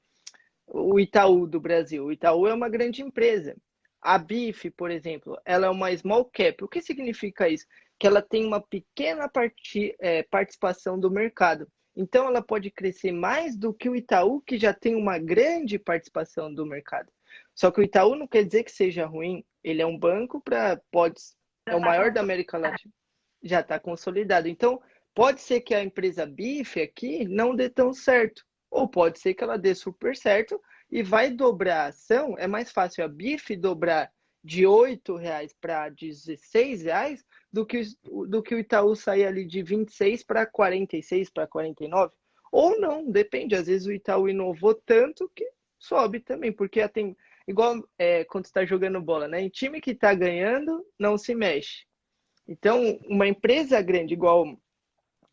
o Itaú do Brasil. O Itaú é uma grande empresa. A BIF, por exemplo, ela é uma small cap. O que significa isso? Que ela tem uma pequena parti, é, participação do mercado. Então, ela pode crescer mais do que o Itaú, que já tem uma grande participação do mercado. Só que o Itaú não quer dizer que seja ruim. Ele é um banco para pode é o maior da América Latina. Já está consolidado. Então, pode ser que a empresa BIF aqui não dê tão certo. Ou pode ser que ela dê super certo e vai dobrar a ação. É mais fácil a BIF dobrar de R$ reais para R$ reais do que, do que o Itaú sair ali de 26 para 46, para 49. Ou não, depende. Às vezes o Itaú inovou tanto que sobe também, porque tem igual é, quando está jogando bola, né? Em time que está ganhando, não se mexe. Então, uma empresa grande igual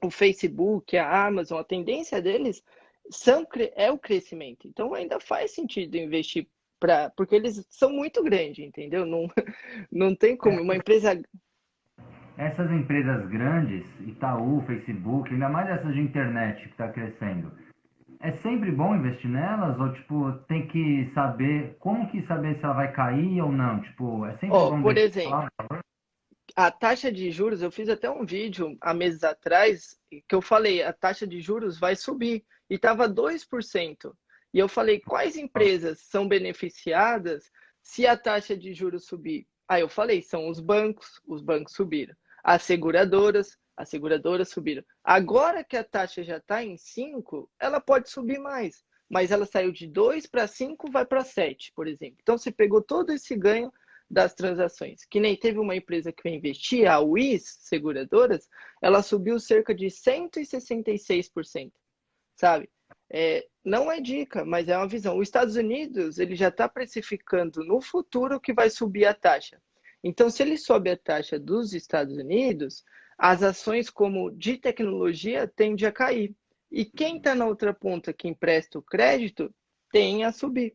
o Facebook, a Amazon, a tendência deles são, é o crescimento. Então, ainda faz sentido investir para porque eles são muito grandes, entendeu? Não, não tem como uma empresa essas empresas grandes, Itaú, Facebook, ainda mais essas de internet que está crescendo, é sempre bom investir nelas ou tipo tem que saber como que saber se ela vai cair ou não? Tipo, é sempre oh, bom. Por exemplo, a taxa de juros, eu fiz até um vídeo há meses atrás que eu falei a taxa de juros vai subir e estava 2%. E eu falei, quais empresas são beneficiadas se a taxa de juros subir? Aí eu falei, são os bancos, os bancos subiram. As seguradoras, as seguradoras subiram. Agora que a taxa já está em 5, ela pode subir mais. Mas ela saiu de 2 para 5, vai para 7, por exemplo. Então você pegou todo esse ganho das transações. Que nem teve uma empresa que eu investi, a WIS Seguradoras, ela subiu cerca de 166%, sabe? É, não é dica, mas é uma visão. Os Estados Unidos ele já está precificando no futuro que vai subir a taxa. Então, se ele sobe a taxa dos Estados Unidos, as ações como de tecnologia tendem a cair. E quem está na outra ponta que empresta o crédito tem a subir.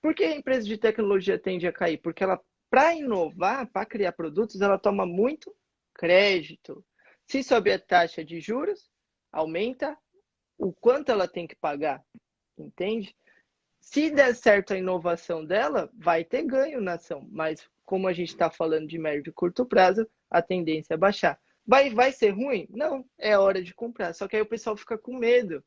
Por que a empresa de tecnologia tende a cair? Porque ela, para inovar, para criar produtos, ela toma muito crédito. Se sobe a taxa de juros, aumenta o quanto ela tem que pagar, entende? Se der certo a inovação dela, vai ter ganho na ação, mas como a gente está falando de médio e curto prazo, a tendência é baixar. Vai, vai ser ruim? Não, é hora de comprar. Só que aí o pessoal fica com medo.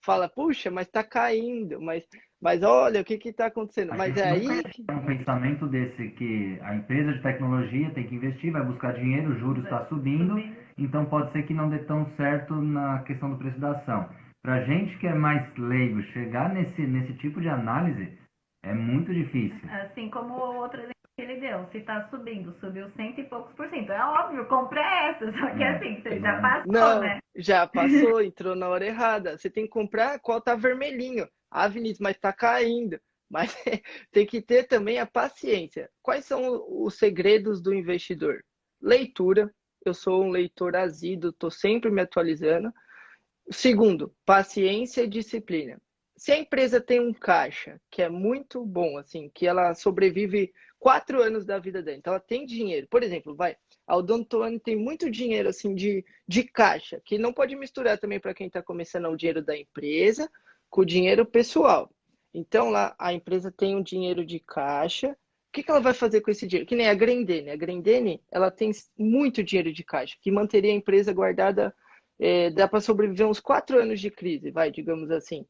Fala, puxa, mas está caindo, mas, mas olha o que está acontecendo. A mas é aí. Um pensamento desse que a empresa de tecnologia tem que investir, vai buscar dinheiro, o juros está subindo, então pode ser que não dê tão certo na questão do preço da ação. Para gente que é mais leigo, chegar nesse, nesse tipo de análise é muito difícil. Assim como o outro exemplo que ele deu, se está subindo, subiu cento e poucos por cento. É óbvio, compra essa, só que é, assim, você já passou, Não, né? Já passou, entrou na hora errada. Você tem que comprar qual tá vermelhinho. Ah, Vinícius, mas está caindo. Mas tem que ter também a paciência. Quais são os segredos do investidor? Leitura. Eu sou um leitor assíduo, estou sempre me atualizando. Segundo, paciência e disciplina. Se a empresa tem um caixa que é muito bom, assim, que ela sobrevive quatro anos da vida dela, então ela tem dinheiro. Por exemplo, vai, a Odontoane tem muito dinheiro assim de, de caixa, que não pode misturar também para quem está começando o dinheiro da empresa com o dinheiro pessoal. Então lá a empresa tem um dinheiro de caixa. O que, que ela vai fazer com esse dinheiro? Que nem a Grendene. A Grendene ela tem muito dinheiro de caixa, que manteria a empresa guardada é, dá para sobreviver uns quatro anos de crise, vai, digamos assim.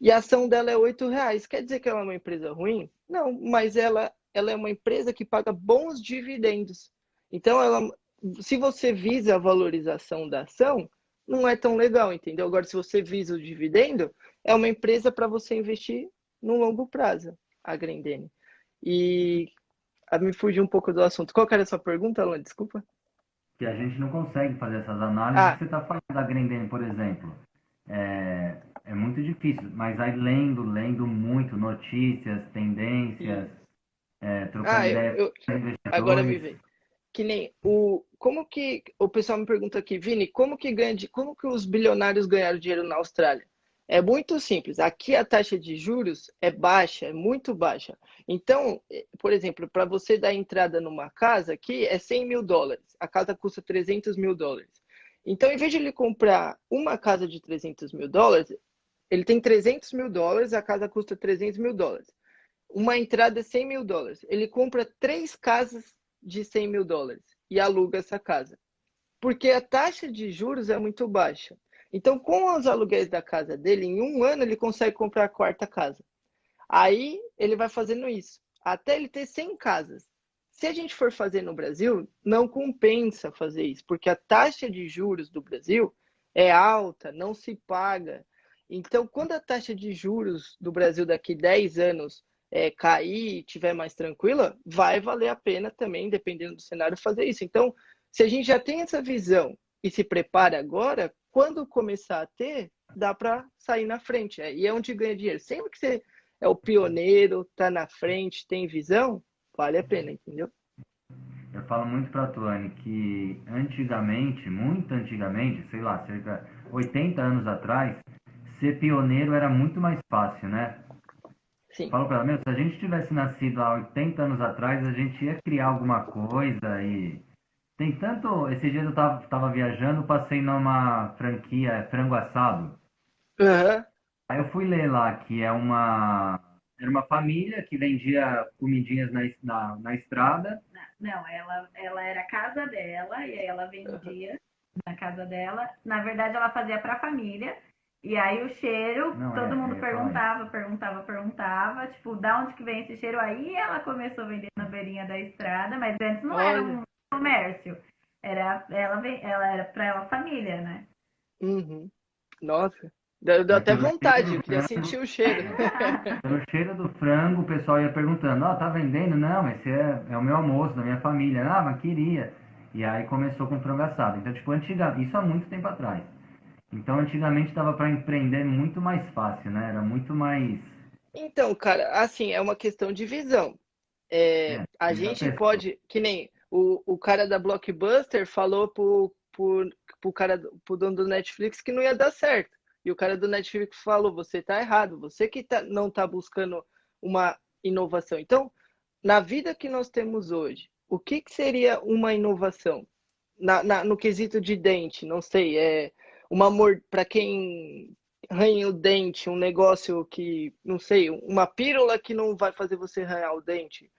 E a ação dela é oito reais. Quer dizer que ela é uma empresa ruim? Não, mas ela, ela é uma empresa que paga bons dividendos. Então, ela, se você visa a valorização da ação, não é tão legal, entendeu? Agora, se você visa o dividendo, é uma empresa para você investir no longo prazo, a Grendene. E me fugiu um pouco do assunto. Qual era a sua pergunta, Alan? Desculpa que a gente não consegue fazer essas análises. Ah. Você está falando da Grendene, por exemplo. É, é muito difícil, mas aí lendo, lendo muito notícias, tendências, é, trocando ah, ideias eu, eu, Agora me vem. Que nem o. Como que. O pessoal me pergunta aqui, Vini, como que ganha como que os bilionários ganharam dinheiro na Austrália? É muito simples. Aqui a taxa de juros é baixa, é muito baixa. Então, eh, por exemplo, para você dar entrada numa casa aqui é 100 mil dólares. A casa custa 300 mil dólares. Então, em vez de ele comprar uma casa de 300 mil dólares, ele tem 300 mil dólares, a casa custa 300 mil dólares. Uma entrada é 100 mil dólares. Ele compra três casas de 100 mil dólares e aluga essa casa. Porque a taxa de juros é muito baixa. Então, com os aluguéis da casa dele, em um ano ele consegue comprar a quarta casa. Aí ele vai fazendo isso, até ele ter 100 casas. Se a gente for fazer no Brasil, não compensa fazer isso, porque a taxa de juros do Brasil é alta, não se paga. Então, quando a taxa de juros do Brasil daqui 10 anos é, cair e tiver mais tranquila, vai valer a pena também, dependendo do cenário, fazer isso. Então, se a gente já tem essa visão e se prepara agora, quando começar a ter, dá para sair na frente. É, e é onde ganha dinheiro. Sempre que você é o pioneiro, tá na frente, tem visão, vale a pena, entendeu? Eu falo muito para a Tuane que antigamente, muito antigamente, sei lá, cerca de 80 anos atrás, ser pioneiro era muito mais fácil, né? Sim. Falo para ela, meu, se a gente tivesse nascido há 80 anos atrás, a gente ia criar alguma coisa e tem tanto. Esse dia eu tava, tava viajando, passei numa franquia frango assado. Uhum. Aí eu fui ler lá que é uma. Era uma família que vendia comidinhas na, na, na estrada. Não, ela, ela era a casa dela e aí ela vendia uhum. na casa dela. Na verdade, ela fazia para a família. E aí o cheiro, Não, todo é, mundo é, perguntava, perguntava, perguntava, tipo, da onde que vem esse cheiro? Aí ela começou a vender na beirinha da estrada, mas antes não Olha. era um comércio. Era, ela, ela era para ela família, né? Uhum. Nossa, deu, deu até vontade, eu queria sentir o cheiro. Pelo cheiro do frango, o pessoal ia perguntando, ó, oh, tá vendendo? Não, esse é, é o meu almoço da minha família. Ah, mas queria. E aí começou com frango assado. Então, tipo, antiga, isso há muito tempo atrás. Então, antigamente dava para empreender muito mais fácil, né? Era muito mais. Então, cara, assim, é uma questão de visão. É, é, a gente pode, que nem o, o cara da Blockbuster falou pro, pro, pro, cara, pro dono do Netflix que não ia dar certo. E o cara do Netflix falou: você tá errado, você que tá, não tá buscando uma inovação. Então, na vida que nós temos hoje, o que, que seria uma inovação? Na, na, no quesito de dente, não sei, é uma para quem arranha o dente, um negócio que, não sei, uma pílula que não vai fazer você arranhar o dente,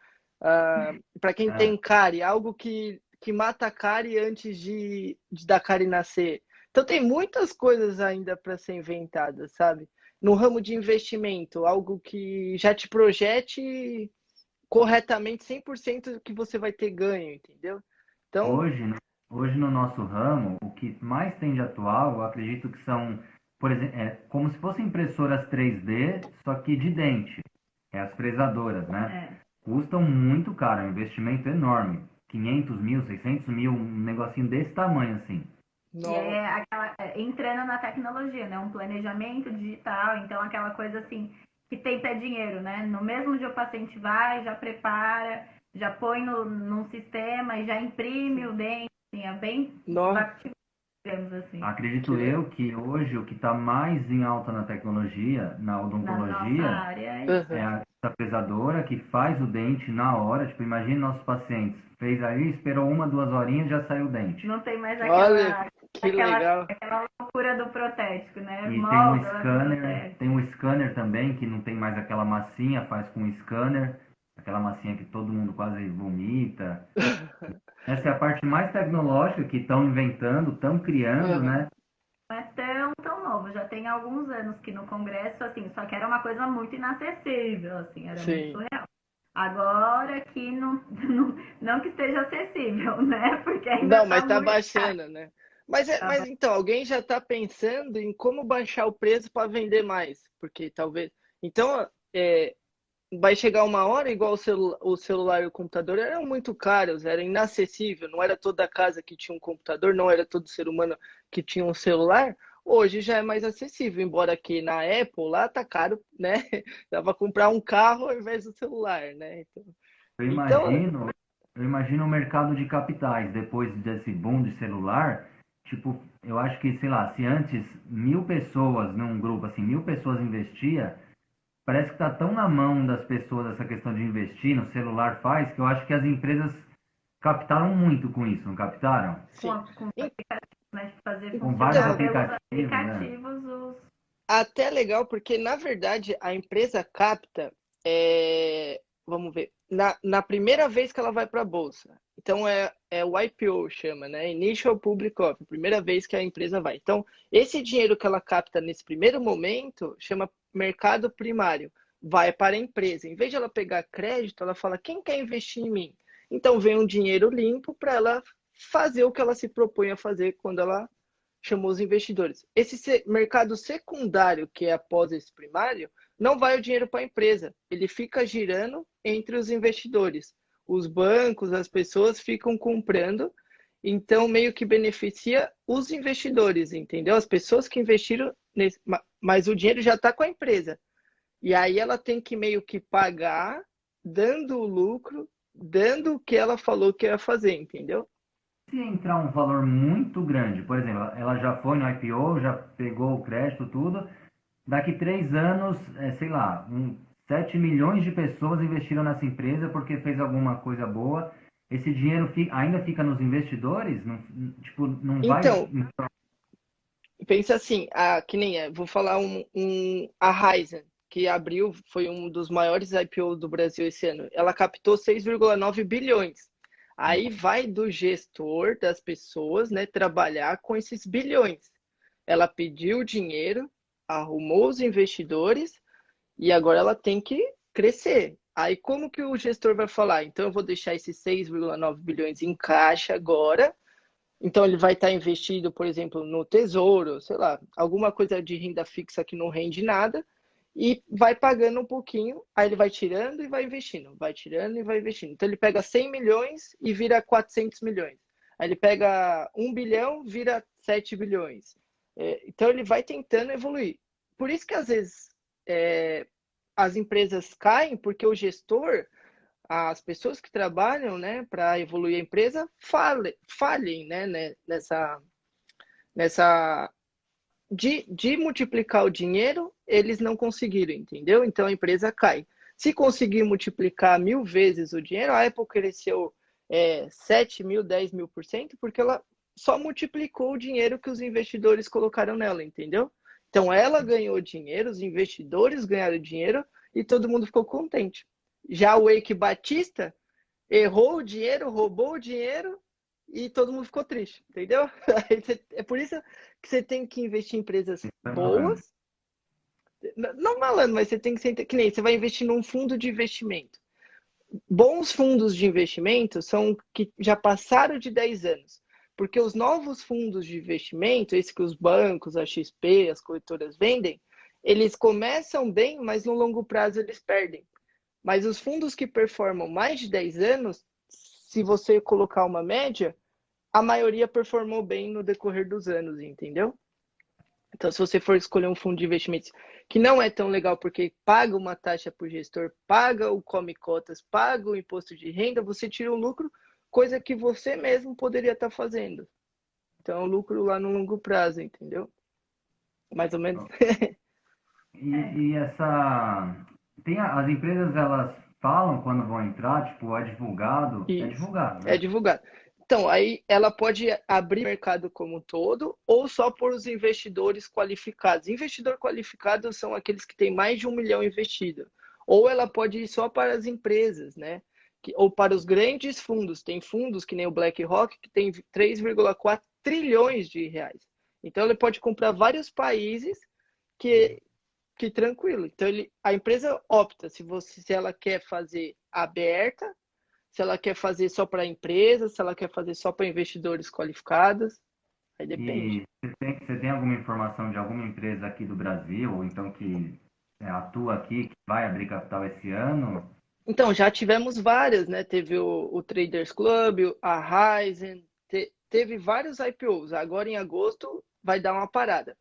Uh, ah, para quem é. tem cárie, algo que, que mata a cárie antes de, de da cárie nascer. Então tem muitas coisas ainda para ser inventadas, sabe? No ramo de investimento, algo que já te projete corretamente 100% que você vai ter ganho, entendeu? Então, hoje, hoje no nosso ramo, o que mais tem de atual, eu acredito que são, por exemplo, é como se fossem impressoras 3D, só que de dente. É as fresadoras, né? Custam muito caro, é um investimento enorme. 500 mil, 600 mil, um negocinho desse tamanho assim. E é aquela, é, entrando na tecnologia, né? Um planejamento digital, então aquela coisa assim, que tem pé dinheiro, né? No mesmo dia o paciente vai, já prepara, já põe no, num sistema e já imprime o dente, assim, é bem assim. Acredito eu que hoje o que está mais em alta na tecnologia, na odontologia, na área, é, é a pesadora que faz o dente na hora. Tipo, imagine nossos pacientes. Fez aí, esperou uma, duas horinhas já saiu o dente. Não tem mais aquela, Olha, que aquela, legal. aquela loucura do protético, né? E tem um scanner, tem um scanner também, que não tem mais aquela massinha, faz com um scanner. Aquela massinha que todo mundo quase vomita. Essa é a parte mais tecnológica que estão inventando, estão criando, uhum. né? Não é tão, tão novo, já tem alguns anos que no Congresso, assim, só que era uma coisa muito inacessível, assim, era Sim. muito surreal. Agora que não, não, não que esteja acessível, né? Porque ainda Não, mas tá, tá baixando, caro. né? Mas, é, tá mas então, alguém já está pensando em como baixar o preço para vender mais, porque talvez. Então, é, vai chegar uma hora, igual o, celu o celular e o computador eram muito caros, era inacessível, não era toda casa que tinha um computador, não era todo ser humano que tinha um celular. Hoje já é mais acessível, embora aqui na Apple lá tá caro, né? Dá para comprar um carro ao invés do celular, né? Então, eu então, imagino, então... eu imagino o mercado de capitais depois desse boom de celular. Tipo, eu acho que, sei lá, se antes mil pessoas num grupo, assim, mil pessoas investia, parece que está tão na mão das pessoas essa questão de investir no celular faz que eu acho que as empresas captaram muito com isso, não captaram? Sim. Com, né, fazer com vários aplicativos, aplicativos né? os... Até legal, porque na verdade a empresa capta, é... vamos ver, na, na primeira vez que ela vai para a bolsa. Então é, é o IPO, chama, né? Initial Public Offering, primeira vez que a empresa vai. Então, esse dinheiro que ela capta nesse primeiro momento chama mercado primário, vai para a empresa. Em vez de ela pegar crédito, ela fala: quem quer investir em mim? Então vem um dinheiro limpo para ela fazer o que ela se propõe a fazer quando ela chamou os investidores. Esse mercado secundário, que é após esse primário, não vai o dinheiro para a empresa, ele fica girando entre os investidores. Os bancos, as pessoas ficam comprando, então meio que beneficia os investidores, entendeu? As pessoas que investiram nesse, mas o dinheiro já está com a empresa. E aí ela tem que meio que pagar, dando o lucro, dando o que ela falou que ia fazer, entendeu? Se entrar um valor muito grande, por exemplo, ela já foi no IPO, já pegou o crédito, tudo, daqui três anos, é, sei lá, um, 7 milhões de pessoas investiram nessa empresa porque fez alguma coisa boa. Esse dinheiro fica, ainda fica nos investidores? Não, tipo, não vai. Então, pensa assim, a, que nem é, vou falar um, um a Ryzen que abriu, foi um dos maiores IPOs do Brasil esse ano. Ela captou 6,9 bilhões. Aí vai do gestor das pessoas, né, trabalhar com esses bilhões. Ela pediu dinheiro, arrumou os investidores e agora ela tem que crescer. Aí como que o gestor vai falar? Então eu vou deixar esses 6,9 bilhões em caixa agora. Então ele vai estar investido, por exemplo, no tesouro, sei lá, alguma coisa de renda fixa que não rende nada e vai pagando um pouquinho, aí ele vai tirando e vai investindo, vai tirando e vai investindo. Então ele pega 100 milhões e vira 400 milhões. Aí ele pega 1 bilhão, vira 7 bilhões. É, então ele vai tentando evoluir. Por isso que às vezes é, as empresas caem, porque o gestor, as pessoas que trabalham né, para evoluir a empresa, falhem né, né, nessa, nessa de, de multiplicar o dinheiro, eles não conseguiram, entendeu? Então a empresa cai. Se conseguir multiplicar mil vezes o dinheiro, a Apple cresceu é, 7 mil, 10 mil por cento, porque ela só multiplicou o dinheiro que os investidores colocaram nela, entendeu? Então ela ganhou dinheiro, os investidores ganharam dinheiro e todo mundo ficou contente. Já o Eike Batista errou o dinheiro, roubou o dinheiro e todo mundo ficou triste, entendeu? É por isso que você tem que investir em empresas boas. Não malandro, mas você tem que ser. Que nem você vai investir num fundo de investimento. Bons fundos de investimento são que já passaram de 10 anos. Porque os novos fundos de investimento, esse que os bancos, a XP, as corretoras vendem, eles começam bem, mas no longo prazo eles perdem. Mas os fundos que performam mais de 10 anos, se você colocar uma média, a maioria performou bem no decorrer dos anos, entendeu? Então, se você for escolher um fundo de investimentos que não é tão legal porque paga uma taxa o gestor, paga o come cotas, paga o imposto de renda, você tira um lucro, coisa que você mesmo poderia estar tá fazendo. Então, é lucro lá no longo prazo, entendeu? Mais ou menos. e, e, essa. Tem as empresas, elas falam quando vão entrar, tipo, é divulgado? É Isso. É divulgado. Né? É divulgado. Então, aí ela pode abrir o mercado como um todo ou só por os investidores qualificados. Investidor qualificado são aqueles que têm mais de um milhão investido. Ou ela pode ir só para as empresas, né? ou para os grandes fundos. Tem fundos que nem o BlackRock que tem 3,4 trilhões de reais. Então, ele pode comprar vários países que que tranquilo. Então ele, a empresa opta se você se ela quer fazer aberta, se ela quer fazer só para empresas, se ela quer fazer só para investidores qualificados. Aí depende. E você tem, você tem alguma informação de alguma empresa aqui do Brasil, ou então que é, atua aqui, que vai abrir capital esse ano? Então, já tivemos várias, né? Teve o, o Traders Club, a Ryzen, te, teve vários IPOs. Agora em agosto vai dar uma parada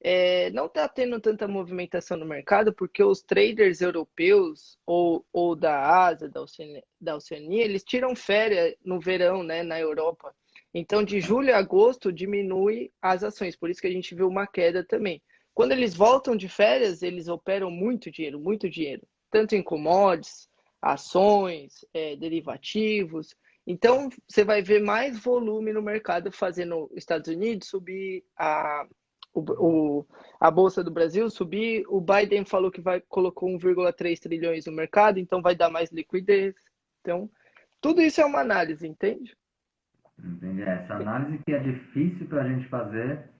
é, não está tendo tanta movimentação no mercado porque os traders europeus ou, ou da Ásia, da Oceania, da Oceania, eles tiram férias no verão, né, na Europa. Então, de julho a agosto, diminui as ações, por isso que a gente viu uma queda também. Quando eles voltam de férias, eles operam muito dinheiro, muito dinheiro, tanto em commodities, ações, é, derivativos. Então, você vai ver mais volume no mercado fazendo Estados Unidos subir, a o, o, a Bolsa do Brasil subir. O Biden falou que vai colocou 1,3 trilhões no mercado, então vai dar mais liquidez. Então, tudo isso é uma análise, entende? Entendi. É, essa análise que é difícil para a gente fazer,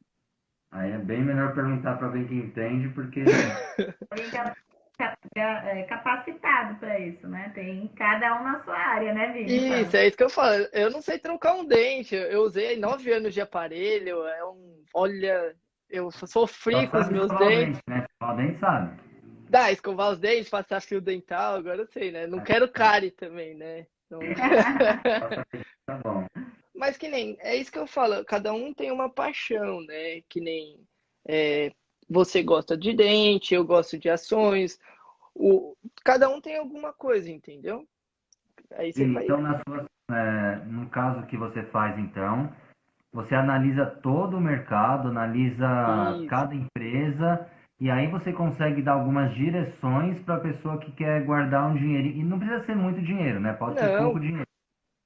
aí é bem melhor perguntar para alguém que entende, porque. É capacitado para isso, né? Tem cada um na sua área, né, Vini? Isso, é isso que eu falo. Eu não sei trocar um dente. Eu usei nove anos de aparelho. É um, olha, eu sofri com os meus dentes. Dente, né? O dente sabe. Dá, escovar os dentes, passar fio dental, agora eu sei, né? Não quero cárie também, né? Não... tá bom. Mas que nem, é isso que eu falo, cada um tem uma paixão, né? Que nem é, você gosta de dente, eu gosto de ações, o, cada um tem alguma coisa, entendeu? Aí você vai... Então, na sua, é, no caso que você faz, então, você analisa todo o mercado, analisa isso. cada empresa e aí você consegue dar algumas direções para a pessoa que quer guardar um dinheiro. E não precisa ser muito dinheiro, né? Pode não. ser pouco dinheiro.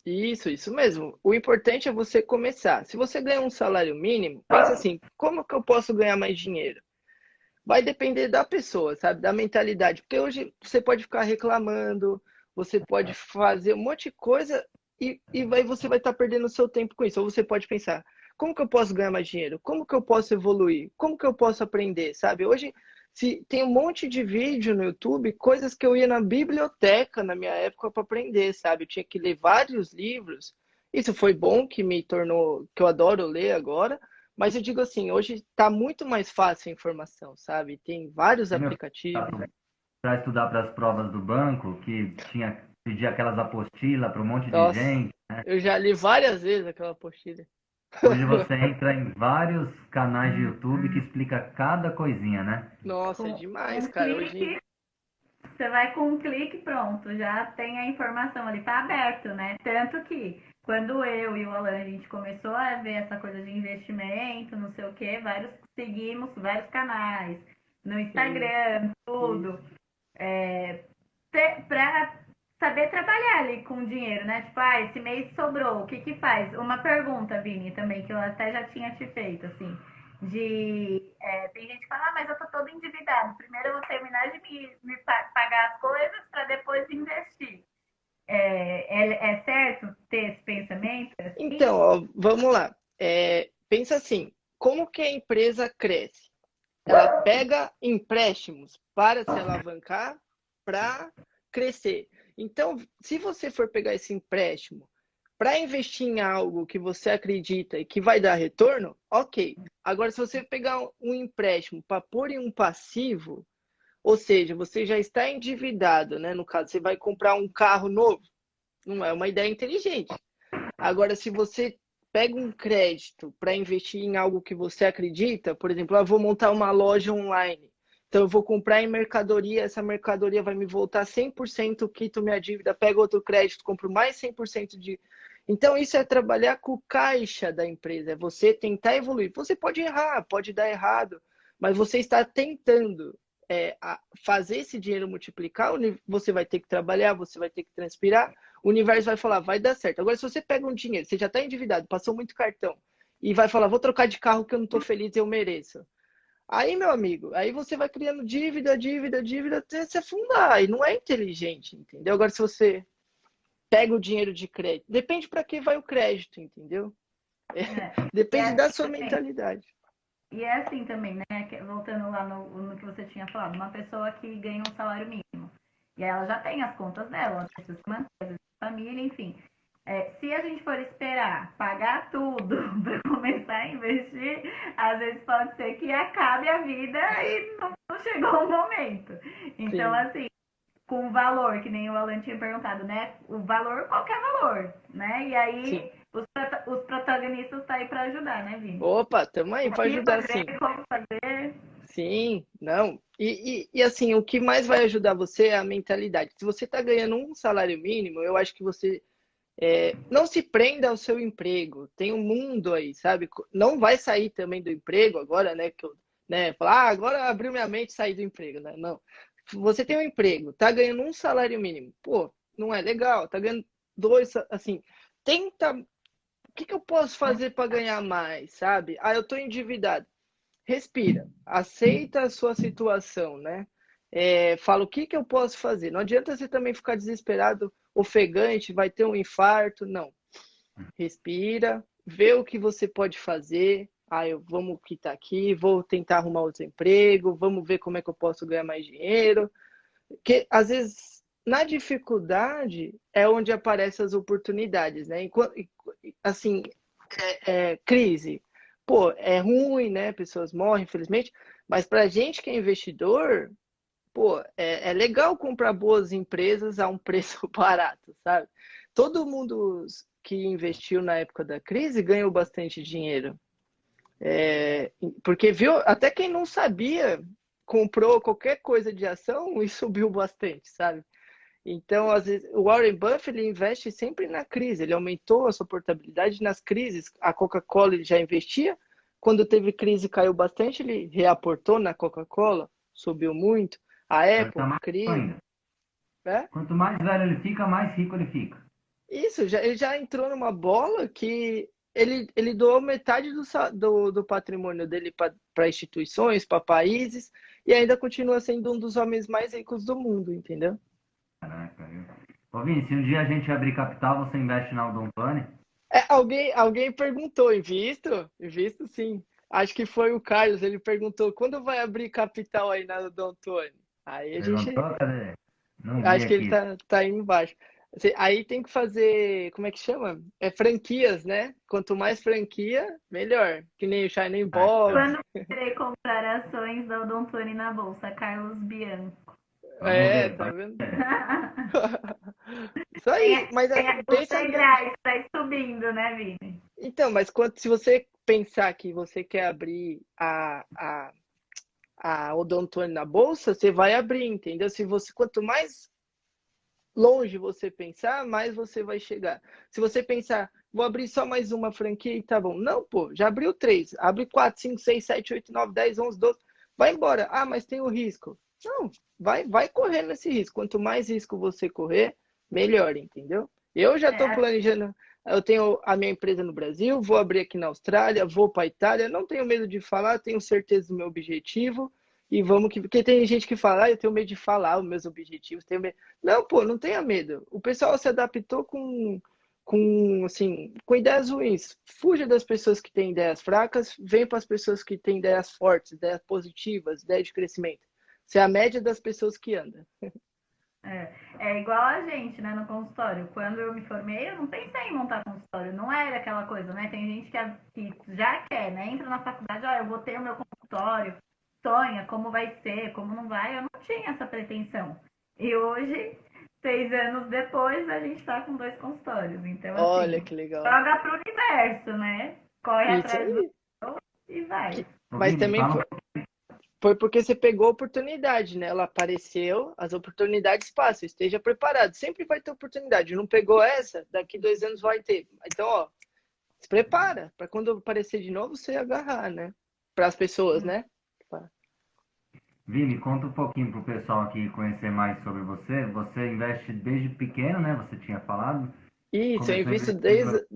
Isso, isso mesmo. O importante é você começar. Se você ganha um salário mínimo, pensa assim, como que eu posso ganhar mais dinheiro? Vai depender da pessoa, sabe? Da mentalidade. Porque hoje você pode ficar reclamando, você pode fazer um monte de coisa e, e vai, você vai estar perdendo o seu tempo com isso. Ou você pode pensar, como que eu posso ganhar mais dinheiro? Como que eu posso evoluir? Como que eu posso aprender, sabe? Hoje se tem um monte de vídeo no YouTube, coisas que eu ia na biblioteca na minha época para aprender, sabe? Eu tinha que ler vários livros. Isso foi bom que me tornou que eu adoro ler agora, mas eu digo assim, hoje está muito mais fácil a informação, sabe? Tem vários aplicativos. Para estudar para as provas do banco, que tinha pedir aquelas apostilas para um monte Nossa, de gente. Né? Eu já li várias vezes aquela apostila. Hoje você entra em vários canais de YouTube que explica cada coisinha, né? Nossa, é demais, um cara. Clique, Hoje... Você vai com um clique, pronto, já tem a informação ali, tá aberto, né? Tanto que quando eu e o Alan a gente começou a ver essa coisa de investimento, não sei o que, vários seguimos vários canais no Instagram, Sim. tudo. É, para saber trabalhar ali com dinheiro, né? Tipo, ah, esse mês sobrou, o que que faz? Uma pergunta, Vini, também, que eu até já tinha te feito, assim, de... É, tem gente que fala, ah, mas eu tô todo endividado. Primeiro eu vou terminar de me, me pagar as coisas para depois investir. É, é, é, certo ter esse pensamento? Assim? Então, ó, vamos lá. É, pensa assim, como que a empresa cresce? Ela pega empréstimos para se alavancar para crescer. Então, se você for pegar esse empréstimo para investir em algo que você acredita e que vai dar retorno, ok. Agora, se você pegar um empréstimo para pôr em um passivo, ou seja, você já está endividado, né? No caso, você vai comprar um carro novo, não é uma ideia inteligente. Agora, se você pega um crédito para investir em algo que você acredita, por exemplo, eu vou montar uma loja online. Então, eu vou comprar em mercadoria, essa mercadoria vai me voltar 100%, quito minha dívida, pego outro crédito, compro mais 100% de. Então, isso é trabalhar com o caixa da empresa, é você tentar evoluir. Você pode errar, pode dar errado, mas você está tentando é, fazer esse dinheiro multiplicar, você vai ter que trabalhar, você vai ter que transpirar, o universo vai falar, vai dar certo. Agora, se você pega um dinheiro, você já está endividado, passou muito cartão, e vai falar, vou trocar de carro que eu não estou feliz, eu mereço. Aí, meu amigo, aí você vai criando dívida, dívida, dívida até se afundar. E não é inteligente, entendeu? Agora, se você pega o dinheiro de crédito, depende para que vai o crédito, entendeu? É. Depende é assim da sua também. mentalidade. E é assim também, né? Voltando lá no, no, que você tinha falado, uma pessoa que ganha um salário mínimo. E ela já tem as contas dela, ela precisa manter, família, enfim. É, se a gente for esperar pagar tudo para começar a investir, às vezes pode ser que acabe a vida e não, não chegou o momento. Então, Sim. assim, com valor, que nem o Alan tinha perguntado, né? O valor, qualquer valor, né? E aí os, os, protagonistas estão tá aí para ajudar, né, Vini? Opa, tamo aí para ajudar sim. Como fazer. Sim, não. E, e, e, assim, o que mais vai ajudar você é a mentalidade. Se você está ganhando um salário mínimo, eu acho que você é, não se prenda ao seu emprego. Tem um mundo aí, sabe? Não vai sair também do emprego agora, né? Que eu, né? Falar, ah, agora abriu minha mente sair do emprego, né? Não. Você tem um emprego, tá ganhando um salário mínimo. Pô, não é legal. Tá ganhando dois, assim. Tenta. O que, que eu posso fazer para ganhar mais, sabe? Ah, eu tô endividado. Respira. Aceita a sua situação, né? É, fala o que, que eu posso fazer. Não adianta você também ficar desesperado ofegante, vai ter um infarto. Não. Respira, vê o que você pode fazer. Ah, eu vamos quitar aqui, vou tentar arrumar outro emprego, vamos ver como é que eu posso ganhar mais dinheiro. Que às vezes na dificuldade é onde aparecem as oportunidades, né? Enquanto, assim, é, é, crise. Pô, é ruim, né? Pessoas morrem, infelizmente. Mas para gente que é investidor, pô, é, é legal comprar boas empresas a um preço barato, sabe? Todo mundo que investiu na época da crise ganhou bastante dinheiro. É, porque viu, até quem não sabia comprou qualquer coisa de ação e subiu bastante, sabe? Então, às vezes, o Warren Buffett ele investe sempre na crise, ele aumentou a sua portabilidade nas crises. A Coca-Cola já investia, quando teve crise caiu bastante, ele reaportou na Coca-Cola, subiu muito. A Apple, tá crise. É? Quanto mais velho ele fica, mais rico ele fica. Isso, já, ele já entrou numa bola que ele, ele doou metade do, do, do patrimônio dele para instituições, para países, e ainda continua sendo um dos homens mais ricos do mundo, entendeu? Caraca, viu? Ô, Vini, se um dia a gente abrir capital, você investe na Odontone? É, alguém, alguém perguntou, invisto? Invisto sim. Acho que foi o Carlos, ele perguntou, quando vai abrir capital aí na Odontone? Aí a gente... Cadê? Não Acho que aqui. ele tá, tá aí embaixo. Aí tem que fazer, como é que chama? É franquias, né? Quanto mais franquia, melhor. Que nem o Shining Ball. Quando eu querer comprar ações da Odontone na bolsa, Carlos Bianco. É, tá vendo? Isso aí, é, mas assim, é, pensa... Tá subindo, né, Vini? Então, mas quando, se você pensar que você quer abrir a, a, a odontone na bolsa, você vai abrir, entendeu? Se você, quanto mais longe você pensar, mais você vai chegar. Se você pensar, vou abrir só mais uma franquia e tá bom. Não, pô, já abriu três. Abre quatro, cinco, seis, sete, oito, nove, dez, onze, doze. Vai embora. Ah, mas tem o risco. Não, vai, vai correr nesse risco. Quanto mais risco você correr, melhor, entendeu? Eu já estou é. planejando. Eu tenho a minha empresa no Brasil, vou abrir aqui na Austrália, vou para a Itália. Não tenho medo de falar, tenho certeza do meu objetivo e vamos que. Porque tem gente que fala, ah, eu tenho medo de falar os meus objetivos, tenho medo. Não, pô, não tenha medo. O pessoal se adaptou com, com, assim, com ideias ruins. Fuja das pessoas que têm ideias fracas, vem para as pessoas que têm ideias fortes, ideias positivas, ideias de crescimento. Você é a média das pessoas que andam. É, é igual a gente, né, no consultório. Quando eu me formei, eu não pensei em montar consultório. Não era aquela coisa, né? Tem gente que, é, que já quer, né? Entra na faculdade, olha, eu vou ter o meu consultório, sonha como vai ser, como não vai. Eu não tinha essa pretensão. E hoje, seis anos depois, a gente está com dois consultórios. Então, assim, olha que legal. Joga pro universo, né? Corre Isso atrás aí. do e vai. Mas também foi porque você pegou a oportunidade, né? Ela apareceu, as oportunidades passam, esteja preparado. Sempre vai ter oportunidade. Não pegou essa, daqui dois anos vai ter. Então, ó, se prepara para quando aparecer de novo você agarrar, né? Para as pessoas, né? Vini, conta um pouquinho para o pessoal aqui conhecer mais sobre você. Você investe desde pequeno, né? Você tinha falado. Isso, eu invisto desde,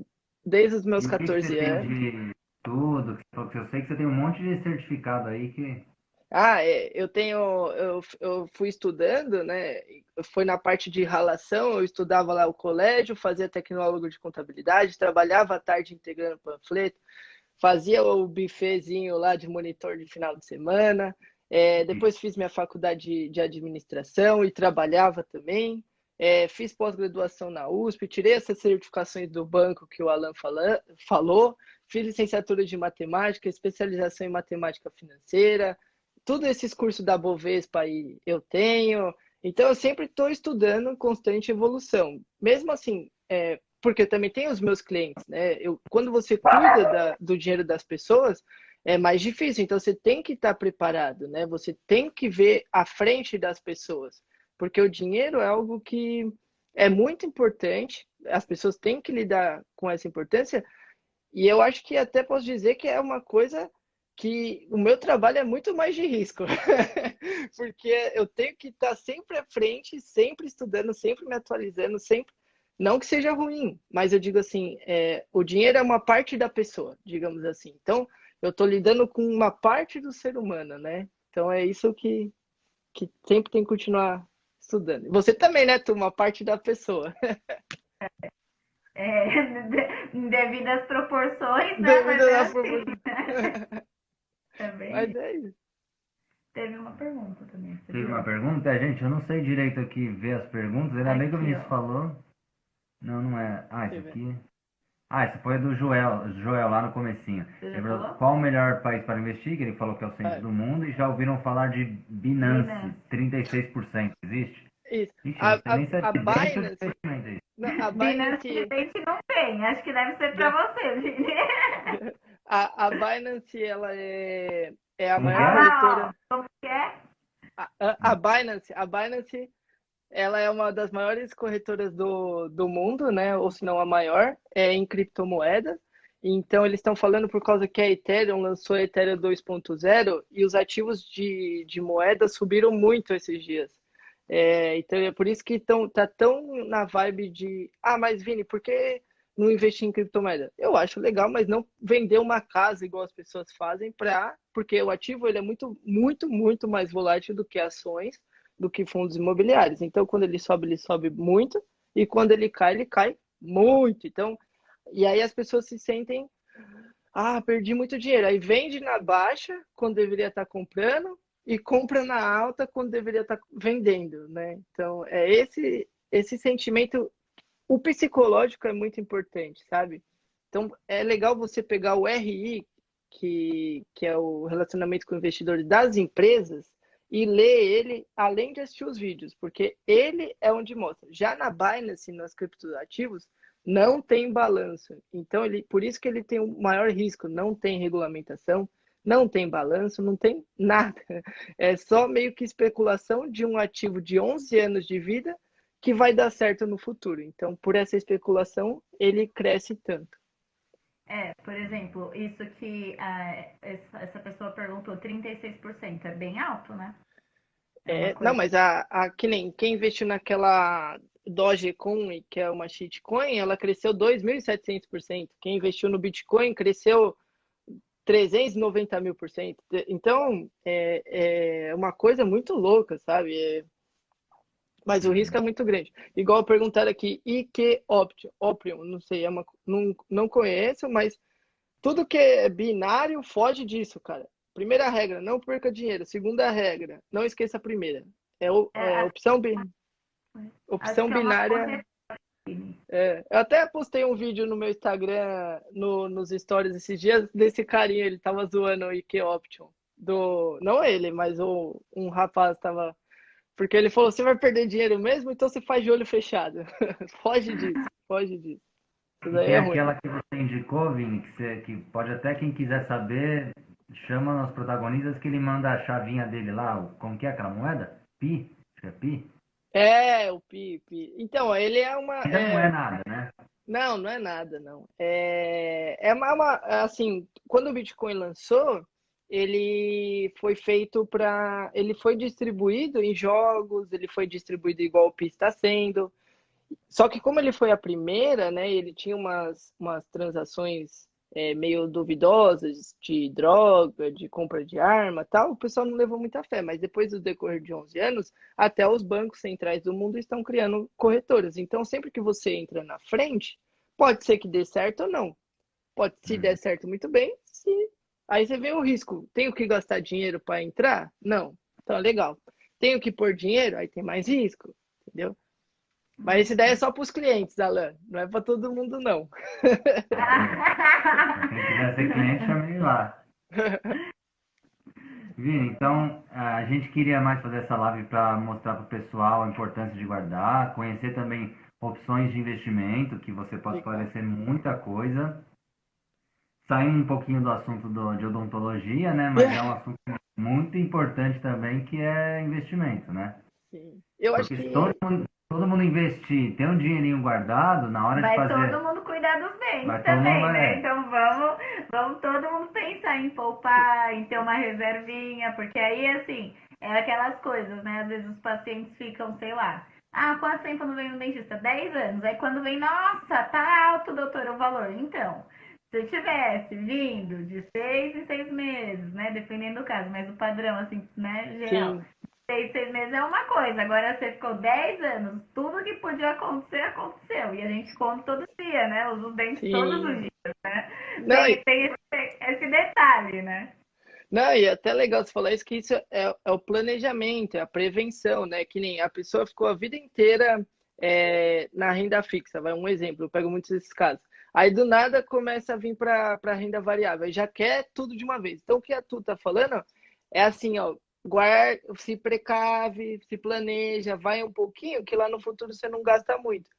desde os meus 14 anos. Tudo, eu sei que você tem um monte de certificado aí que ah, é, eu tenho, eu, eu fui estudando, né? Foi na parte de relação, eu estudava lá o colégio, fazia tecnólogo de contabilidade, trabalhava à tarde integrando panfleto, fazia o bifezinho lá de monitor de final de semana. É, depois fiz minha faculdade de administração e trabalhava também. É, fiz pós-graduação na USP, tirei essas certificações do banco que o Alan fala, falou, fiz licenciatura de matemática, especialização em matemática financeira, todos esses cursos da Bovespa aí eu tenho. Então, eu sempre estou estudando constante evolução. Mesmo assim, é, porque eu também tenho os meus clientes, né? Eu, quando você cuida da, do dinheiro das pessoas, é mais difícil. Então, você tem que estar tá preparado, né? Você tem que ver à frente das pessoas. Porque o dinheiro é algo que é muito importante. As pessoas têm que lidar com essa importância. E eu acho que até posso dizer que é uma coisa que o meu trabalho é muito mais de risco, porque eu tenho que estar sempre à frente, sempre estudando, sempre me atualizando, sempre. Não que seja ruim, mas eu digo assim, é, o dinheiro é uma parte da pessoa, digamos assim. Então, eu estou lidando com uma parte do ser humano, né? Então é isso que, que sempre tem que continuar estudando. Você também, né, tu, uma parte da pessoa. É, devido às proporções, né? Devido às é assim. proporções. Também. Mas é isso. Teve uma pergunta também. Teve uma pergunta? É, gente, eu não sei direito aqui ver as perguntas. Ainda bem que o Vinícius falou. Não, não é. Ah, isso aqui. Ah, essa foi do Joel, Joel lá no comecinho. Lembrou qual o melhor país para investir? Que ele falou que é o centro é. do mundo e já ouviram falar de Binance, Binance. 36%. Existe? Isso. Ixi, a, a, a, a Binance, não, a Binance... Binance não tem, acho que deve ser para você, Vini. a, a Binance, ela é, é a maior ah, corretora... Como que é? A, a, a Binance, a Binance ela é uma das maiores corretoras do, do mundo, né? Ou se não a maior, é em criptomoedas. Então eles estão falando por causa que a Ethereum lançou a Ethereum 2.0 e os ativos de, de moeda subiram muito esses dias. É, então é por isso que tão, tá tão na vibe de ah, mas Vini, por que não investir em criptomoeda? Eu acho legal, mas não vender uma casa igual as pessoas fazem para porque o ativo ele é muito, muito, muito mais volátil do que ações do que fundos imobiliários. Então, quando ele sobe, ele sobe muito, e quando ele cai, ele cai muito. Então, e aí as pessoas se sentem, ah, perdi muito dinheiro. Aí vende na baixa quando deveria estar comprando e compra na alta quando deveria estar vendendo, né? Então, é esse esse sentimento o psicológico é muito importante, sabe? Então, é legal você pegar o RI, que, que é o relacionamento com investidores das empresas, e ler ele além de assistir os vídeos, porque ele é onde mostra. Já na Binance, nas criptoativos, não tem balanço. Então, ele, por isso que ele tem o maior risco. Não tem regulamentação, não tem balanço, não tem nada. É só meio que especulação de um ativo de 11 anos de vida que vai dar certo no futuro. Então, por essa especulação, ele cresce tanto. É, por exemplo, isso que ah, essa pessoa perguntou, 36%, é bem alto, né? É, é não, mas a, a, que nem quem investiu naquela Dogecoin, que é uma shitcoin, ela cresceu 2.700%. Quem investiu no Bitcoin cresceu 390 mil por cento. Então, é, é uma coisa muito louca, sabe? É, mas o risco é muito grande. Igual perguntaram aqui, IQ Option, não sei, é uma, não, não conheço, mas tudo que é binário foge disso, cara. Primeira regra, não perca dinheiro. Segunda regra, não esqueça a primeira. É, o, é, é opção, bi, opção binária. É, eu até postei um vídeo no meu Instagram, no, nos stories esses dias, desse carinha, ele tava zoando o IQ Option. Do, não ele, mas o, um rapaz tava porque ele falou: você vai perder dinheiro mesmo, então você faz de olho fechado. foge disso, foge disso. Isso é, é aquela que você indicou, Vini, que, você, que pode até quem quiser saber, chama os protagonistas que ele manda a chavinha dele lá, como que é aquela moeda? Pi? Acho que é Pi? É, o Pi, Pi. Então, ele é uma. Ainda é... não é nada, né? Não, não é nada, não. É, é uma, uma, assim, quando o Bitcoin lançou, ele foi feito para. Ele foi distribuído em jogos, ele foi distribuído igual o PI está sendo. Só que como ele foi a primeira, né, ele tinha umas, umas transações é, meio duvidosas de droga, de compra de arma tal, o pessoal não levou muita fé. Mas depois do decorrer de 11 anos, até os bancos centrais do mundo estão criando corretoras. Então, sempre que você entra na frente, pode ser que dê certo ou não. Pode, se uhum. der certo, muito bem. Se Aí você vê o risco. Tenho que gastar dinheiro para entrar? Não. Então, legal. Tenho que pôr dinheiro? Aí tem mais risco, entendeu? Mas essa ideia é só para os clientes, Alan. Não é para todo mundo, não. Quem quiser ser cliente, chame lá. Vini, então a gente queria mais fazer essa live para mostrar para o pessoal a importância de guardar, conhecer também opções de investimento, que você pode esclarecer muita coisa saindo um pouquinho do assunto do, de odontologia, né? Mas é. é um assunto muito importante também, que é investimento, né? Sim. Eu Porque acho que... todo mundo, todo mundo investir, ter um dinheirinho guardado, na hora vai de fazer... Vai todo mundo cuidar dos bens também, mundo, né? É. Então vamos, vamos todo mundo pensar em poupar, em ter uma reservinha, porque aí, assim, é aquelas coisas, né? Às vezes os pacientes ficam, sei lá... Ah, quanto tempo não vem no dentista? 10 anos. Aí quando vem, nossa, tá alto, doutor, o valor. Então, se eu tivesse vindo de seis em seis meses, né? Dependendo do caso, mas o padrão, assim, né, geral. Sim. Seis, seis meses é uma coisa. Agora você ficou dez anos, tudo que podia acontecer, aconteceu. E a gente conta todo dia, né? Usa os dentes Sim. todos os dias, né? Não, tem, tem esse, esse, detalhe, né? Não, e é até legal você falar isso, que isso é, é o planejamento, é a prevenção, né? Que nem a pessoa ficou a vida inteira é, na renda fixa. Vai um exemplo, eu pego muitos desses casos Aí do nada começa a vir para renda variável, já quer tudo de uma vez. Então o que a Tu tá falando é assim, ó, guarda, se precave, se planeja, vai um pouquinho, que lá no futuro você não gasta muito.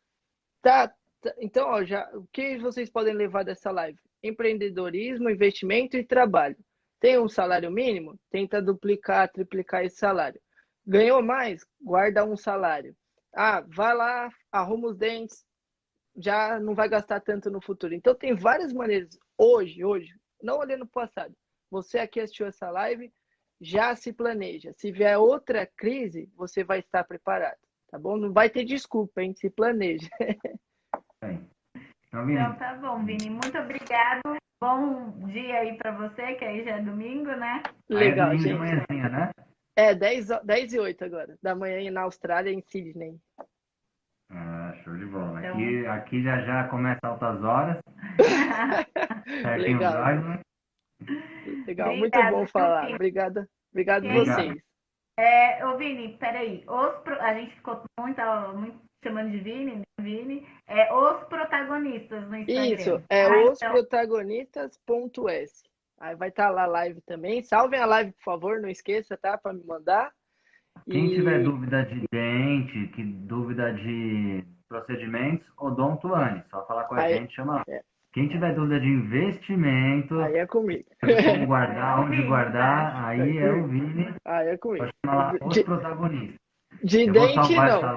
Tá? tá então, ó, já, o que vocês podem levar dessa live? Empreendedorismo, investimento e trabalho. Tem um salário mínimo? Tenta duplicar, triplicar esse salário. Ganhou mais? Guarda um salário. Ah, vai lá, arruma os dentes, já não vai gastar tanto no futuro. Então tem várias maneiras hoje, hoje, não olhando para o passado. Você aqui assistiu essa live, já se planeja. Se vier outra crise, você vai estar preparado, tá bom? Não vai ter desculpa, hein? Se planeja. Então, então tá bom, Vini. Muito obrigado. Bom dia aí para você, que aí já é domingo, né? Legal, é gente. Manhãzinha, né? É, 10, 10 e 8 agora, da manhã na Austrália, em Sydney. Ah, show de bola. Então... Aqui, aqui já já começa altas horas. Legal. Né? Legal, Obrigada, muito bom falar. Obrigada, obrigado vocês. É, ô Vini, peraí. Os, a gente ficou muito, muito chamando de Vini, né? Vini. É os protagonistas no Instagram. Isso, é ah, os então... protagonistas.s. Aí vai estar tá lá a live também. Salvem a live, por favor, não esqueça, tá? Para me mandar. Quem e... tiver dúvida de dente, que dúvida de procedimentos, odontuane. Só falar com a Aí, gente, chama lá. É. Quem tiver dúvida de investimento, aí é comigo. Como guardar, onde guardar, aí é o Vini. Aí é comigo. Pode chamar lá os de, protagonistas. De Eu dente, não.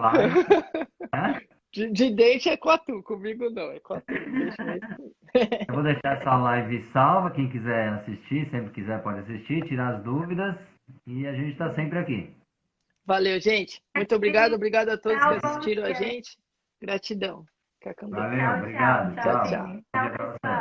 De, de, dente é com a tu, comigo não, é com a tu. Eu vou deixar essa live salva, quem quiser assistir, sempre quiser pode assistir, tirar as dúvidas e a gente está sempre aqui. Valeu, gente. Muito obrigado, obrigado a todos que assistiram a gente. Gratidão. Valeu, obrigado. tchau. tchau. tchau. tchau.